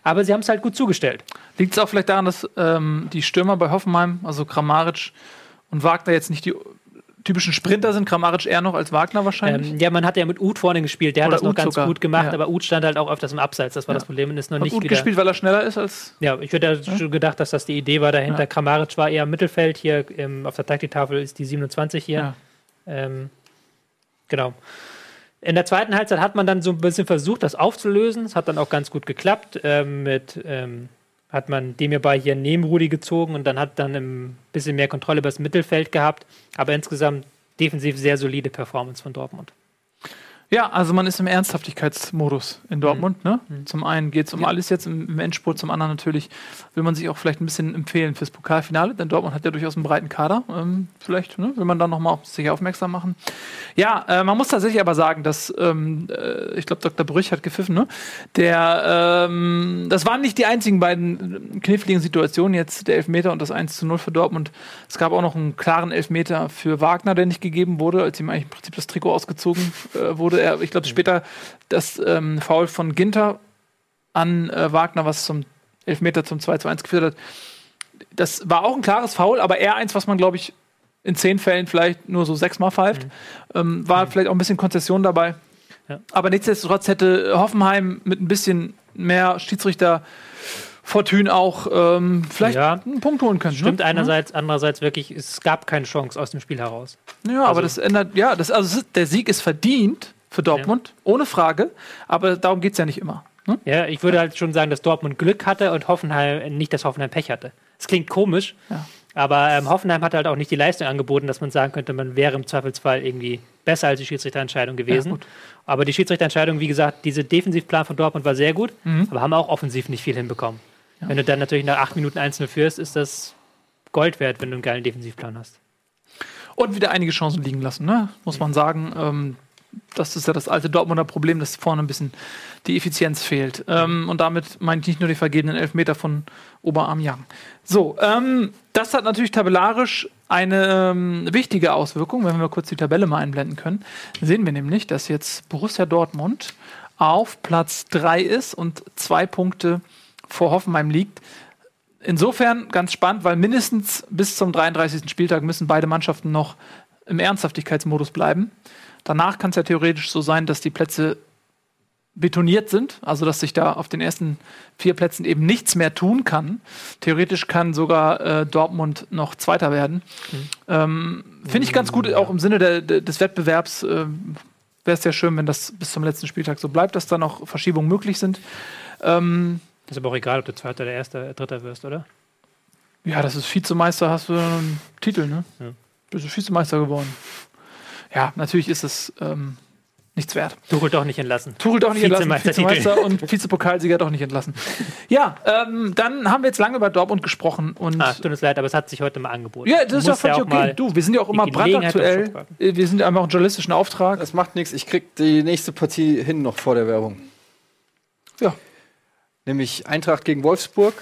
Aber sie haben es halt gut zugestellt. Liegt es auch vielleicht daran, dass ähm, die Stürmer bei Hoffenheim, also Kramaric und Wagner, jetzt nicht die typischen Sprinter sind? Kramaric eher noch als Wagner wahrscheinlich? Ähm, ja, man hat ja mit Uth vorne gespielt, der Oder hat das noch Uth ganz sogar, gut gemacht, ja. aber Uth stand halt auch öfters im Abseits, das war das Problem und ist noch Hat nicht gut wieder. gespielt, weil er schneller ist als. Ja, ich hätte ja. gedacht, dass das die Idee war dahinter. Ja. Kramaric war eher im Mittelfeld, hier ähm, auf der Taktiktafel ist die 27 hier. Ja. Ähm, genau. In der zweiten Halbzeit hat man dann so ein bisschen versucht, das aufzulösen. Es hat dann auch ganz gut geklappt. Ähm, mit ähm, hat man dem hierbei hier neben Rudi gezogen und dann hat dann ein bisschen mehr Kontrolle über das Mittelfeld gehabt. Aber insgesamt defensiv sehr solide Performance von Dortmund. Ja, also man ist im Ernsthaftigkeitsmodus in Dortmund. Ne? Zum einen geht es um alles jetzt im, im Endspurt, zum anderen natürlich will man sich auch vielleicht ein bisschen empfehlen fürs Pokalfinale, denn Dortmund hat ja durchaus einen breiten Kader. Ähm, vielleicht ne, will man dann nochmal auf sich aufmerksam machen. Ja, äh, man muss tatsächlich aber sagen, dass, ähm, äh, ich glaube, Dr. Brüch hat gepfiffen, ne? Der, ähm, das waren nicht die einzigen beiden kniffligen Situationen, jetzt der Elfmeter und das 1 zu 0 für Dortmund. Es gab auch noch einen klaren Elfmeter für Wagner, der nicht gegeben wurde, als ihm eigentlich im Prinzip das Trikot ausgezogen äh, wurde. Er, ich glaube, später das ähm, Foul von Ginter an äh, Wagner, was zum Elfmeter zum 2 zu 1 geführt hat. Das war auch ein klares Foul, aber eher eins, was man, glaube ich, in zehn Fällen vielleicht nur so sechsmal pfeift. Ähm, war vielleicht auch ein bisschen Konzession dabei. Ja. Aber nichtsdestotrotz hätte Hoffenheim mit ein bisschen mehr Schiedsrichter Fortune auch ähm, vielleicht Ja. einen Punkt holen können. Stimmt ne? einerseits, andererseits wirklich, es gab keine Chance aus dem Spiel heraus. Ja, aber das ändert, ja, das, also der Sieg ist verdient, für Dortmund, ohne Frage. Aber darum geht es ja nicht immer. Ne? Ja, ich würde halt schon sagen, dass Dortmund Glück hatte und Hoffenheim nicht, dass Hoffenheim Pech hatte. Es klingt komisch, Ja. aber ähm, Hoffenheim hat halt auch nicht die Leistung angeboten, dass man sagen könnte, man wäre im Zweifelsfall irgendwie besser als die Schiedsrichterentscheidung gewesen. gut. aber die Schiedsrichterentscheidung, wie gesagt, diese Defensivplan von Dortmund war sehr gut, Mhm. aber haben auch offensiv nicht viel hinbekommen. Wenn du dann natürlich nach acht Minuten 1-0 führst, ist das Gold wert, wenn du einen geilen Defensivplan hast. Und wieder einige Chancen liegen lassen, ne? muss man sagen. Ähm, das ist ja das alte Dortmunder Problem, dass vorne ein bisschen die Effizienz fehlt. Ähm, und damit meine ich nicht nur die vergebenen Elfmeter von Oberarm-Young. So, ähm, das hat natürlich tabellarisch eine ähm, wichtige Auswirkung. Wenn wir kurz die Tabelle mal einblenden können, sehen wir nämlich, dass jetzt Borussia Dortmund auf Platz 3 ist und zwei Punkte vor Hoffenheim liegt. Insofern ganz spannend, weil mindestens bis zum 33. Spieltag müssen beide Mannschaften noch im Ernsthaftigkeitsmodus bleiben. Danach kann es ja theoretisch so sein, dass die Plätze betoniert sind, also dass sich da auf den ersten vier Plätzen eben nichts mehr tun kann. Theoretisch kann sogar äh, Dortmund noch Zweiter werden. Ähm, Finde ich ganz gut, auch im Sinne der, der, des Wettbewerbs. Ähm, Wäre es ja schön, wenn das bis zum letzten Spieltag so bleibt, dass da noch Verschiebungen möglich sind. Ähm, Ist aber auch egal, ob du Zweiter, der Erster, Dritter wirst, oder? Ja, das ist Vizemeister, hast du einen Titel, ne? Ja. Bist du Vizemeister geworden. Ja, natürlich ist es ähm, nichts wert. Tuchel doch nicht entlassen. Tuchel doch nicht entlassen. Vizemeister und Vizepokalsieger doch nicht entlassen. Ja, ähm, dann haben wir jetzt lange über Dortmund gesprochen und Ah, tut uns leid, aber es hat sich heute mal angeboten. ja, das ist ja völlig auch okay. mal Du, wir sind ja auch immer brandaktuell. Schutz Wir sind ja einfach einen journalistischen Auftrag. Das macht nichts. Ich krieg die nächste Partie hin noch vor der Werbung. Ja. Nämlich Eintracht gegen Wolfsburg.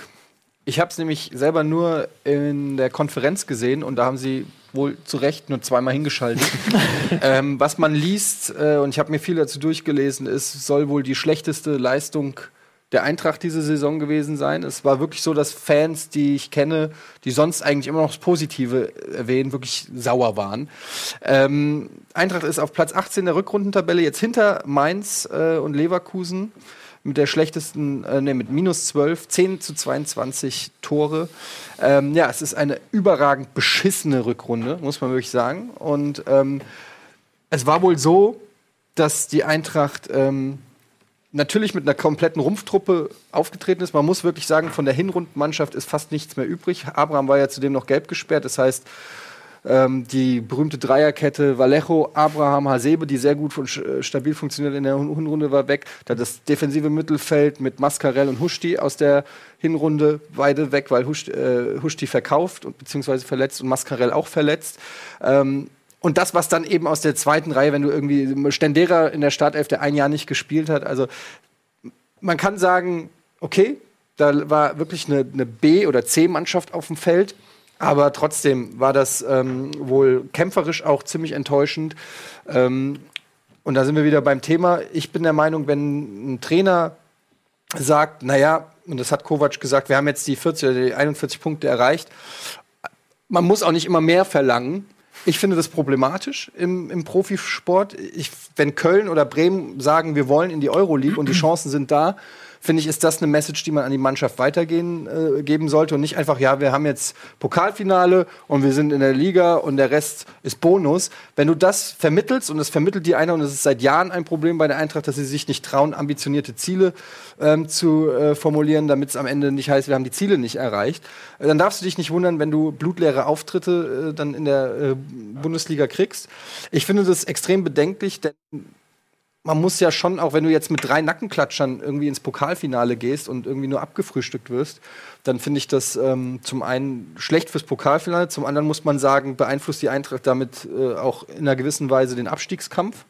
Ich habe es nämlich selber nur in der Konferenz gesehen und da haben sie wohl zu Recht nur zweimal hingeschaltet. ähm, was man liest, äh, und ich habe mir viel dazu durchgelesen, ist, soll wohl die schlechteste Leistung der Eintracht diese Saison gewesen sein. Es war wirklich so, dass Fans, die ich kenne, die sonst eigentlich immer noch das Positive erwähnen, wirklich sauer waren. Ähm, Eintracht ist auf Platz 18 der Rückrundentabelle, jetzt hinter Mainz äh, und Leverkusen mit der schlechtesten, äh, nee, mit minus 12, 10 zu 22 Tore. Ähm, ja, es ist eine überragend beschissene Rückrunde, muss man wirklich sagen. Und ähm, es war wohl so, dass die Eintracht ähm, natürlich mit einer kompletten Rumpftruppe aufgetreten ist. Man muss wirklich sagen, von der Hinrundenmannschaft ist fast nichts mehr übrig. Abraham war ja zudem noch gelb gesperrt. Das heißt, ähm, die berühmte Dreierkette Vallejo, Abraham, Hasebe, die sehr gut und äh, stabil funktioniert in der Hin- Hinrunde, war weg. Da das defensive Mittelfeld mit Mascarell und Huschti aus der Hinrunde beide weg, weil äh, Huschti verkauft und beziehungsweise verletzt und Mascarell auch verletzt. Ähm, und das, was dann eben aus der zweiten Reihe, wenn du irgendwie Stendera in der Startelf, der ein Jahr nicht gespielt hat, also man kann sagen, okay, da war wirklich eine, eine B- oder C-Mannschaft auf dem Feld. Aber trotzdem war das ähm, wohl kämpferisch auch ziemlich enttäuschend. Ähm, und da sind wir wieder beim Thema. Ich bin der Meinung, wenn ein Trainer sagt, naja, und das hat Kovac gesagt, wir haben jetzt die 40 oder die 41 Punkte erreicht, man muss auch nicht immer mehr verlangen. Ich finde das problematisch im, im Profisport. Ich, wenn Köln oder Bremen sagen, wir wollen in die Euroleague und die Chancen sind da, finde ich, ist das eine Message, die man an die Mannschaft weitergehen äh, geben sollte und nicht einfach, ja, wir haben jetzt Pokalfinale und wir sind in der Liga und der Rest ist Bonus. Wenn du das vermittelst und das vermittelt dir einer und es ist seit Jahren ein Problem bei der Eintracht, dass sie sich nicht trauen, ambitionierte Ziele ähm, zu äh, formulieren, damit es am Ende nicht heißt, wir haben die Ziele nicht erreicht, äh, dann darfst du dich nicht wundern, wenn du blutleere Auftritte äh, dann in der äh, Bundesliga kriegst. Ich finde das extrem bedenklich, denn man muss ja schon, auch wenn du jetzt mit drei Nackenklatschern irgendwie ins Pokalfinale gehst und irgendwie nur abgefrühstückt wirst, dann finde ich das ähm, zum einen schlecht fürs Pokalfinale, zum anderen muss man sagen, beeinflusst die Eintracht damit äh, auch in einer gewissen Weise den Abstiegskampf.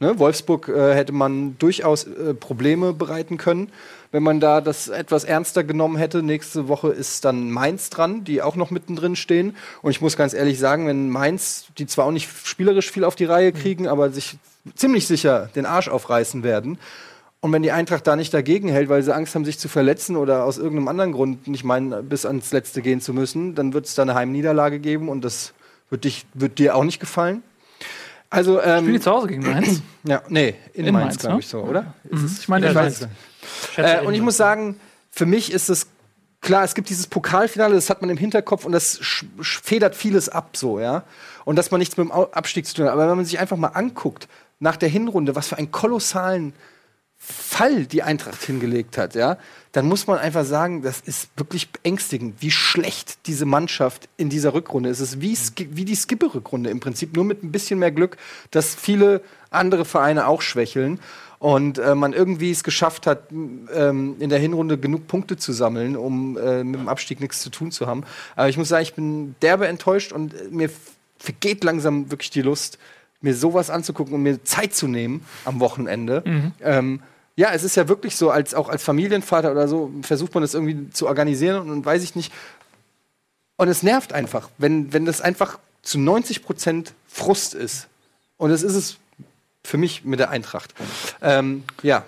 Ne? Wolfsburg äh, hätte man durchaus äh, Probleme bereiten können, wenn man da das etwas ernster genommen hätte. Nächste Woche ist dann Mainz dran, die auch noch mittendrin stehen. Und ich muss ganz ehrlich sagen, wenn Mainz, die zwar auch nicht spielerisch viel auf die Reihe kriegen, aber sich ziemlich sicher den Arsch aufreißen werden. Und wenn die Eintracht da nicht dagegen hält, weil sie Angst haben, sich zu verletzen oder aus irgendeinem anderen Grund nicht meinen, bis ans Letzte gehen zu müssen, dann wird es da eine Heimniederlage geben und das wird, dich, wird dir auch nicht gefallen. Also, Spielen ähm, die zu Hause gegen Mainz? ja, nee, in, In Mainz, Mainz, glaube ne? ich so, oder? Mhm. Ich meine, Ich weiß. Äh, und ich muss sagen, für mich ist es klar, es gibt dieses Pokalfinale, das hat man im Hinterkopf und das federt vieles ab, so, ja. Und dass man nichts mit dem Abstieg zu tun hat. Aber wenn man sich einfach mal anguckt, nach der Hinrunde, was für einen kolossalen Fall die Eintracht hingelegt hat, ja, dann muss man einfach sagen, das ist wirklich beängstigend, wie schlecht diese Mannschaft in dieser Rückrunde ist. Es ist wie, wie die Skipper-Rückrunde im Prinzip, nur mit ein bisschen mehr Glück, dass viele andere Vereine auch schwächeln und äh, man irgendwie es geschafft hat, ähm, in der Hinrunde genug Punkte zu sammeln, um äh, mit dem Abstieg nichts zu tun zu haben. Aber ich muss sagen, ich bin derbe enttäuscht und äh, mir vergeht langsam wirklich die Lust, mir sowas anzugucken und mir Zeit zu nehmen am Wochenende. Mhm. Ähm, ja, es ist ja wirklich so, als auch als Familienvater oder so, versucht man das irgendwie zu organisieren und, und weiß ich nicht. Und es nervt einfach, wenn, wenn das einfach zu 90 Prozent Frust ist. Und das ist es für mich mit der Eintracht. Ähm, ja.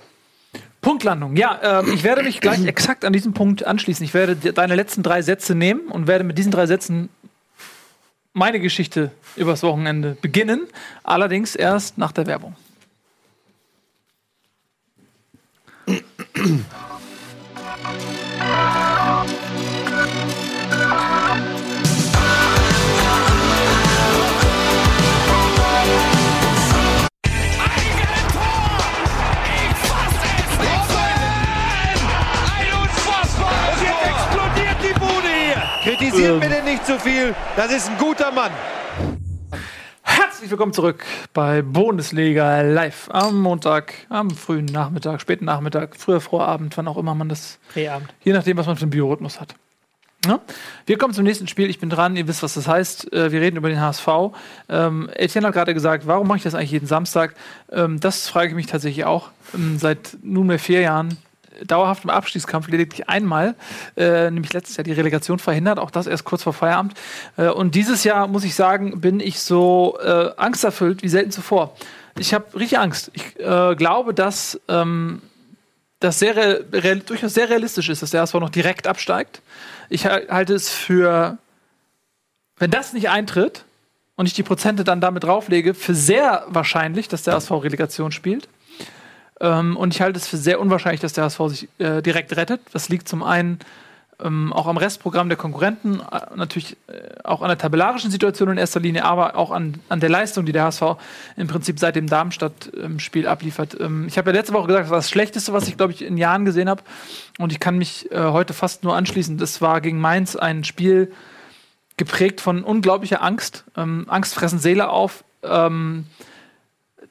Punktlandung. Ja, äh, ich werde mich gleich exakt an diesem Punkt anschließen. Ich werde deine letzten drei Sätze nehmen und werde mit diesen drei Sätzen meine Geschichte übers Wochenende beginnen. Allerdings erst nach der Werbung. Kritisiert bitte nicht zu viel. Das ist ein guter Mann. Herzlich willkommen zurück bei Bundesliga Live am Montag, am frühen Nachmittag, späten Nachmittag, früher Vorabend, wann auch immer man das. Präabend. Je nachdem, was man für einen Biorhythmus hat. Ja? Wir kommen zum nächsten Spiel. Ich bin dran. Ihr wisst, was das heißt. Äh, wir reden über den HSV. Ähm, Etienne hat gerade gesagt, warum mache ich das eigentlich jeden Samstag? Ähm, das frage ich mich tatsächlich auch. Ähm, seit nunmehr vier Jahren dauerhaft im Abstiegskampf lediglich einmal, äh, nämlich letztes Jahr die Relegation verhindert, auch das erst kurz vor Feierabend. Äh, und dieses Jahr, muss ich sagen, bin ich so äh, angsterfüllt wie selten zuvor. Ich habe richtig Angst. Ich äh, glaube, dass ähm, das sehr durchaus sehr realistisch ist, dass der HSV noch direkt absteigt. Ich halte es für, wenn das nicht eintritt und ich die Prozente dann damit drauflege, für sehr wahrscheinlich, dass der HSV Relegation spielt. Ähm, und ich halte es für sehr unwahrscheinlich, dass der HSV sich äh, direkt rettet. Das liegt zum einen ähm, auch am Restprogramm der Konkurrenten, äh, natürlich äh, auch an der tabellarischen Situation in erster Linie, aber auch an, an der Leistung, die der HSV im Prinzip seit dem Darmstadt-Spiel abliefert. Ähm, ich habe ja letzte Woche gesagt, das war das Schlechteste, was ich, glaube ich, in Jahren gesehen habe. Und ich kann mich äh, heute fast nur anschließen. Das war gegen Mainz ein Spiel geprägt von unglaublicher Angst. Ähm, Angst fressen Seele auf.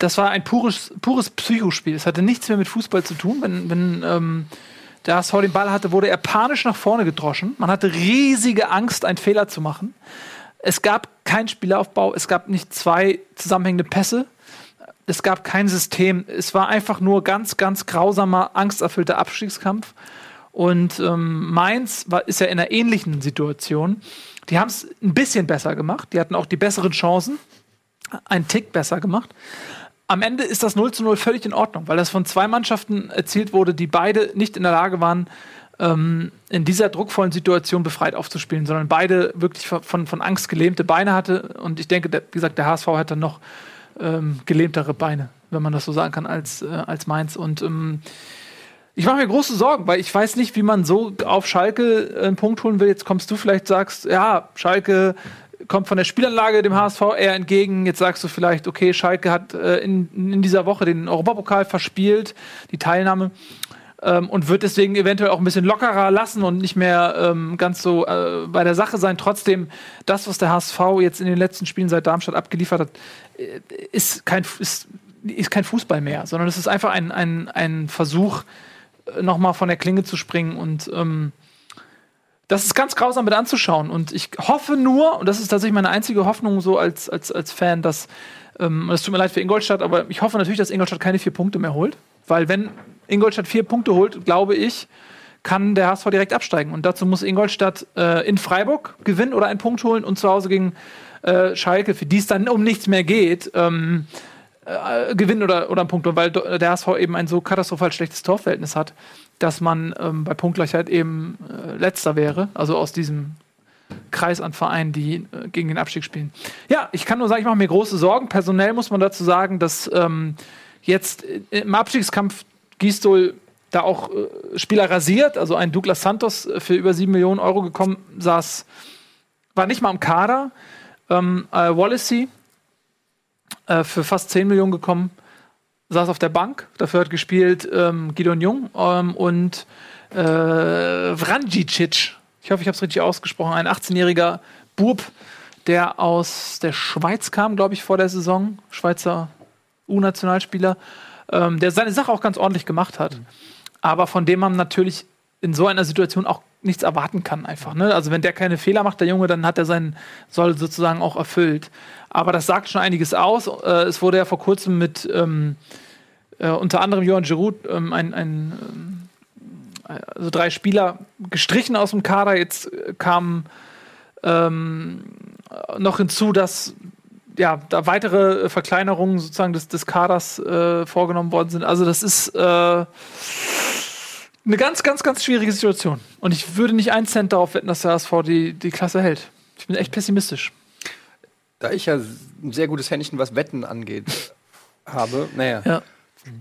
Das war ein pures, pures Psychospiel. Es hatte nichts mehr mit Fußball zu tun. Wenn, wenn ähm, der HSV den Ball hatte, wurde er panisch nach vorne gedroschen. Man hatte riesige Angst, einen Fehler zu machen. Es gab keinen Spielaufbau, es gab nicht zwei zusammenhängende Pässe. Es gab kein System. Es war einfach nur ganz, ganz grausamer, angsterfüllter Abstiegskampf. Und ähm, Mainz war, ist ja in einer ähnlichen Situation. Die haben es ein bisschen besser gemacht. Die hatten auch die besseren Chancen. Einen Tick besser gemacht am Ende ist das 0 zu 0 völlig in Ordnung, weil das von zwei Mannschaften erzielt wurde, die beide nicht in der Lage waren, ähm, in dieser druckvollen Situation befreit aufzuspielen, sondern beide wirklich von, von Angst gelähmte Beine hatte. Und ich denke, der, wie gesagt, der HSV hat dann noch ähm, gelähmtere Beine, wenn man das so sagen kann, als, äh, als Mainz. Und ähm, ich mache mir große Sorgen, weil ich weiß nicht, wie man so auf Schalke einen Punkt holen will. Jetzt kommst du vielleicht, sagst, ja, Schalke kommt von der Spielanlage dem HSV eher entgegen. Jetzt sagst du vielleicht, okay, Schalke hat äh, in, in dieser Woche den Europapokal verspielt, die Teilnahme, ähm, und wird deswegen eventuell auch ein bisschen lockerer lassen und nicht mehr ähm, ganz so äh, bei der Sache sein. Trotzdem, das, was der HSV jetzt in den letzten Spielen seit Darmstadt abgeliefert hat, äh, ist kein, ist, ist kein Fußball mehr, sondern es ist einfach ein, ein, ein Versuch, äh, nochmal von der Klinge zu springen und ähm, das ist ganz grausam mit anzuschauen. Und ich hoffe nur, und das ist tatsächlich meine einzige Hoffnung so als, als, als Fan, dass, ähm, es tut mir leid für Ingolstadt, aber ich hoffe natürlich, dass Ingolstadt keine vier Punkte mehr holt. Weil wenn Ingolstadt vier Punkte holt, glaube ich, kann der HSV direkt absteigen. Und dazu muss Ingolstadt äh, in Freiburg gewinnen oder einen Punkt holen und zu Hause gegen äh, Schalke, für die es dann um nichts mehr geht, ähm, äh, gewinnen oder, oder einen Punkt weil der HSV eben ein so katastrophal schlechtes Torverhältnis hat dass man ähm, bei Punktgleichheit eben äh, letzter wäre, also aus diesem Kreis an Vereinen, die äh, gegen den Abstieg spielen. Ja, ich kann nur sagen, ich mache mir große Sorgen. Personell muss man dazu sagen, dass ähm, jetzt im Abstiegskampf Gistol da auch äh, Spieler rasiert, also ein Douglas Santos äh, für über sieben Millionen Euro gekommen, saß, war nicht mal im Kader. Ähm, äh, Wallacey äh, für fast zehn Millionen gekommen, saß auf der Bank. Dafür hat gespielt ähm, Gideon Jung ähm, und äh, Vranjicic. Ich hoffe, ich habe es richtig ausgesprochen. Ein 18-jähriger Bub, der aus der Schweiz kam, glaube ich, vor der Saison. Schweizer U-Nationalspieler, ähm, der seine Sache auch ganz ordentlich gemacht hat. Aber von dem man natürlich in so einer Situation auch nichts erwarten kann, einfach. Ne? Also, wenn der keine Fehler macht, der Junge, dann hat er seinen Soll sozusagen auch erfüllt. Aber das sagt schon einiges aus. Äh, es wurde ja vor kurzem mit ähm, äh, unter anderem Johann Giroud ähm, ein, ein ähm, also drei Spieler gestrichen aus dem Kader. Jetzt äh, kam ähm, noch hinzu, dass ja, da weitere Verkleinerungen sozusagen des, des Kaders äh, vorgenommen worden sind. Also das ist äh, eine ganz, ganz, ganz schwierige Situation. Und ich würde nicht einen Cent darauf wetten, dass der HSV die, die Klasse hält. Ich bin echt pessimistisch. Da ich ja ein sehr gutes Händchen, was Wetten angeht, habe, naja, Ja.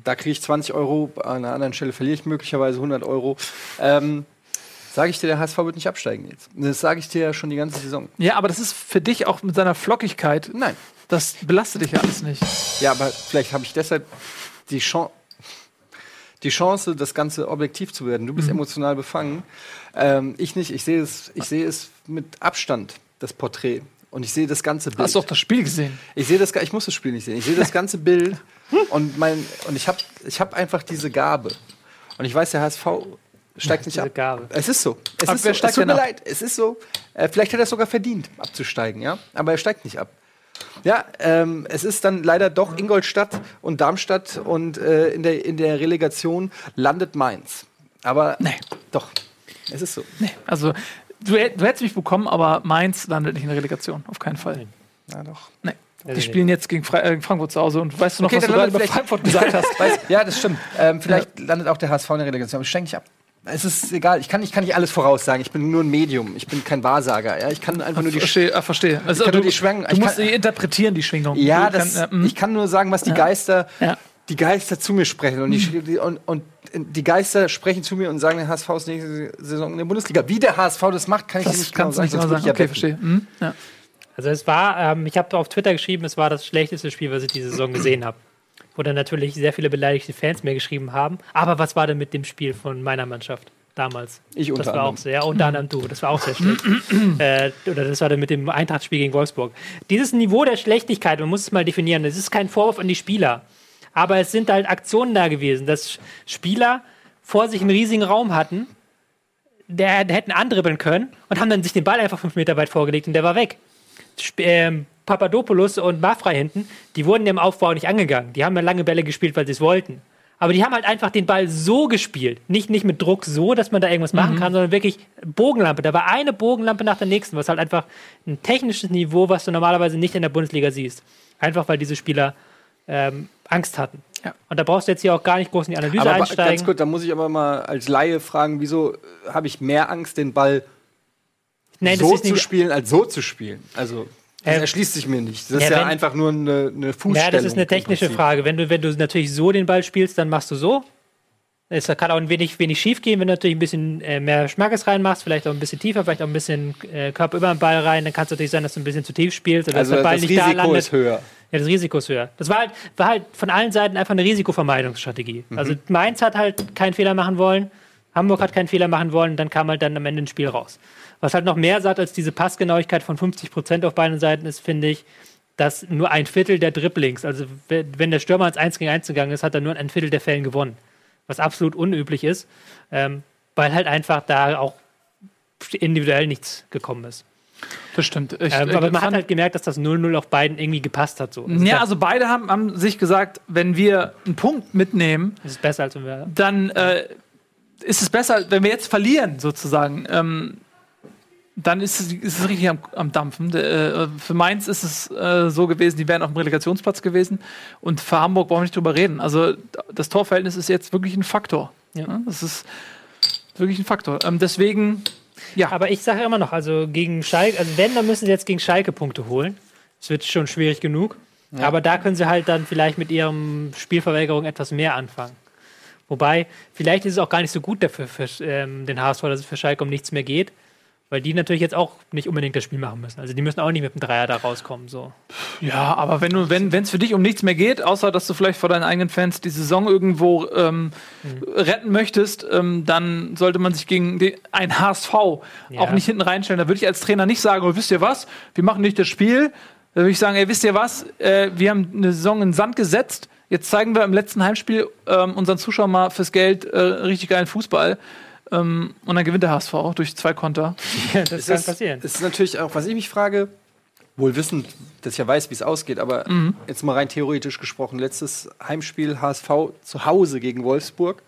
da kriege ich 20 Euro, an einer anderen Stelle verliere ich möglicherweise 100 Euro. Ähm, sage ich dir, der HSV wird nicht absteigen jetzt. Das sage ich dir ja schon die ganze Saison. Ja, aber das ist für dich auch mit seiner Flockigkeit, Nein. das belastet dich ja alles nicht. Ja, aber vielleicht habe ich deshalb die Chance, die Chance, das Ganze objektiv zu werden. Du bist emotional befangen. Ähm, ich nicht. Ich sehe es, ich sehe es mit Abstand, das Porträt. Und ich sehe das ganze Bild. Hast du auch das Spiel gesehen? Ich sehe das, ich muss das Spiel nicht sehen. Ich sehe das ganze Bild und mein und ich habe ich habe einfach diese Gabe. Und ich weiß, der HSV steigt nicht diese ab. Gabe. Es ist so. Es Aber ist so. steigt es tut mir ab? leid. Es ist so. Äh, vielleicht hat er es sogar verdient, abzusteigen, ja. Aber er steigt nicht ab. Ja, ähm, es ist dann leider doch Ingolstadt und Darmstadt und äh, in, der, in der Relegation landet Mainz. Aber Nee. doch, es ist so. Nee. Also, du, du hättest mich bekommen, aber Mainz landet nicht in der Relegation. Auf keinen Fall. Ja, doch. Nee. Die spielen jetzt gegen Fre äh, Frankfurt zu Hause. Und weißt du noch, Okay, was du gerade über Frankfurt gesagt hast? Weiß, ja, das stimmt. Ähm, vielleicht landet auch der HSV in der Relegation, aber ich steige nicht ab. Es ist egal, ich kann, ich kann nicht alles voraussagen. Ich bin nur ein Medium, ich bin kein Wahrsager. Ja? Ich kann einfach nur die. verstehe, ah, verstehe. Also, kann du, nur die Schwang- du ich musst sie interpretieren, die Schwingung. ja, das, kann, äh, mm. ich kann nur sagen, was die Geister, Ja. Die Geister zu mir sprechen. Und, die, die, und, und die Geister sprechen zu mir und sagen, der HSV ist nächste Saison in der Bundesliga. Wie der HSV das macht, kann ich das nicht genau kannst du nicht genau sagen. ich ja Okay, verstehe. Hm? Ja. Also es war, ähm, ich habe auf Twitter geschrieben, es war das schlechteste Spiel, was ich diese Saison gesehen habe. Wo dann natürlich sehr viele beleidigte Fans mir geschrieben haben. Aber was war denn mit dem Spiel von meiner Mannschaft damals? Ich unter das war anderem. auch sehr, unter anderem du, das war auch sehr schlecht. äh, oder das war dann mit dem Eintracht-Spiel gegen Wolfsburg. Dieses Niveau der Schlechtigkeit, man muss es mal definieren, das ist kein Vorwurf an die Spieler. Aber es sind halt Aktionen da gewesen, dass Spieler vor sich einen riesigen Raum hatten, der, der hätten andribbeln können und haben dann sich den Ball einfach fünf Meter weit vorgelegt und der war weg. Sp ähm, Papadopoulos und Mafrei hinten, die wurden im Aufbau nicht angegangen. Die haben ja lange Bälle gespielt, weil sie es wollten. Aber die haben halt einfach den Ball so gespielt. Nicht, nicht mit Druck so, dass man da irgendwas machen kann, sondern wirklich Bogenlampe. Da war eine Bogenlampe nach der nächsten, was halt einfach ein technisches Niveau, was du normalerweise nicht in der Bundesliga siehst. Einfach weil diese Spieler ähm, Angst hatten. Ja. Und da brauchst du jetzt hier auch gar nicht groß in die Analyse Aber einsteigen. ganz kurz, da muss ich aber mal als Laie fragen, wieso äh, habe ich mehr Angst, den Ball Nein, so zu spielen, als so zu spielen? Also, das Äh, erschließt sich mir nicht. Das ja, ist ja wenn- einfach nur eine, eine Fußstellung. Ja, das ist eine technische. Frage. Wenn du, wenn du natürlich so den Ball spielst, dann machst du so. Es kann auch ein wenig, wenig schief gehen, wenn du natürlich ein bisschen äh, mehr Schmackes reinmachst, vielleicht auch ein bisschen tiefer, vielleicht auch ein bisschen äh, Körper über den Ball rein. Dann kann es natürlich sein, dass du ein bisschen zu tief spielst oder Also dass der Ball das nicht da Risiko landet. ist höher. Ja, das Risiko ist höher. Das war halt, war halt von allen Seiten einfach eine Risikovermeidungsstrategie. Mhm. Also Mainz hat halt keinen Fehler machen wollen, Hamburg hat keinen Fehler machen wollen, dann kam halt dann am Ende ein Spiel raus. Was halt noch mehr sagt als diese Passgenauigkeit von 50 Prozent auf beiden Seiten ist, finde ich, dass nur ein Viertel der Dribblings, also we- wenn der Stürmer ins 1 gegen 1 gegangen ist, hat er nur in ein Viertel der Fällen gewonnen. Was absolut unüblich ist, ähm, weil halt einfach da auch individuell nichts gekommen ist. Das stimmt. Ich, Ähm, ich aber man hat halt gemerkt, dass das 0-0 auf beiden irgendwie gepasst hat. So. ja, also beide haben, haben sich gesagt, wenn wir einen Punkt mitnehmen, ist besser, als wenn wir. dann äh, ist es besser, wenn wir jetzt verlieren, sozusagen. Ähm, dann ist es, ist es richtig am, am Dampfen. Der, äh, für Mainz ist es äh, so gewesen, die wären auf dem Relegationsplatz gewesen. Und für Hamburg brauchen wir nicht drüber reden. Also das Torverhältnis ist jetzt wirklich ein Faktor. Ja. Ja, das ist wirklich ein Faktor. Ähm, deswegen, ja, Aber ich sage immer noch, also gegen Schalke, also wenn, dann müssen sie jetzt gegen Schalke Punkte holen. Es wird schon schwierig genug. Aber da können sie halt dann vielleicht mit ihrem Spielverweigerung etwas mehr anfangen. Wobei, vielleicht ist es auch gar nicht so gut dafür für ähm, den HSV, dass es für Schalke um nichts mehr geht. Weil die natürlich jetzt auch nicht unbedingt das Spiel machen müssen. Also die müssen auch nicht mit dem Dreier da rauskommen. So. Ja, aber wenn du, wenn es für dich um nichts mehr geht, außer dass du vielleicht vor deinen eigenen Fans die Saison irgendwo ähm, retten möchtest, ähm, dann sollte man sich gegen den, ein HSV auch nicht hinten reinstellen. Da würde ich als Trainer nicht sagen, oh, wisst ihr was, wir machen nicht das Spiel. Da würde ich sagen, ey, wisst ihr was, äh, wir haben eine Saison in den Sand gesetzt. Jetzt zeigen wir im letzten Heimspiel ähm, unseren Zuschauern mal fürs Geld äh, richtig geilen Fußball. Ähm, und dann gewinnt der HSV durch zwei Konter. das Es kann ist, passieren. es ist natürlich auch, was ich mich frage, wohl wissend, dass ich ja weiß, wie es ausgeht, aber jetzt mal rein theoretisch gesprochen, letztes Heimspiel HSV zu Hause gegen Wolfsburg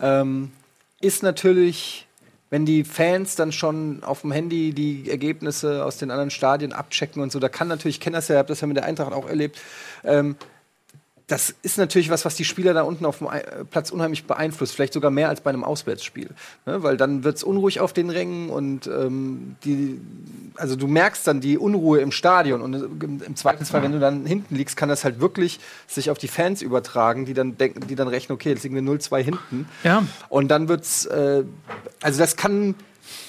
ähm, ist natürlich, wenn die Fans dann schon auf dem Handy die Ergebnisse aus den anderen Stadien abchecken und so, da kann natürlich, ich kenne das ja, habe das ja mit der Eintracht auch erlebt, ähm, das ist natürlich was, was die Spieler da unten auf dem äh, Platz unheimlich beeinflusst, vielleicht sogar mehr als bei einem Auswärtsspiel. Ne? Weil dann wird es unruhig auf den Rängen und ähm, die, also du merkst dann die Unruhe im Stadion und äh, im, im Zweifelsfall, wenn du dann hinten liegst, kann das halt wirklich sich auf die Fans übertragen, die dann denken, die dann rechnen, okay, jetzt liegen wir 0-2 hinten. Ja. Und dann wird's, äh, also das kann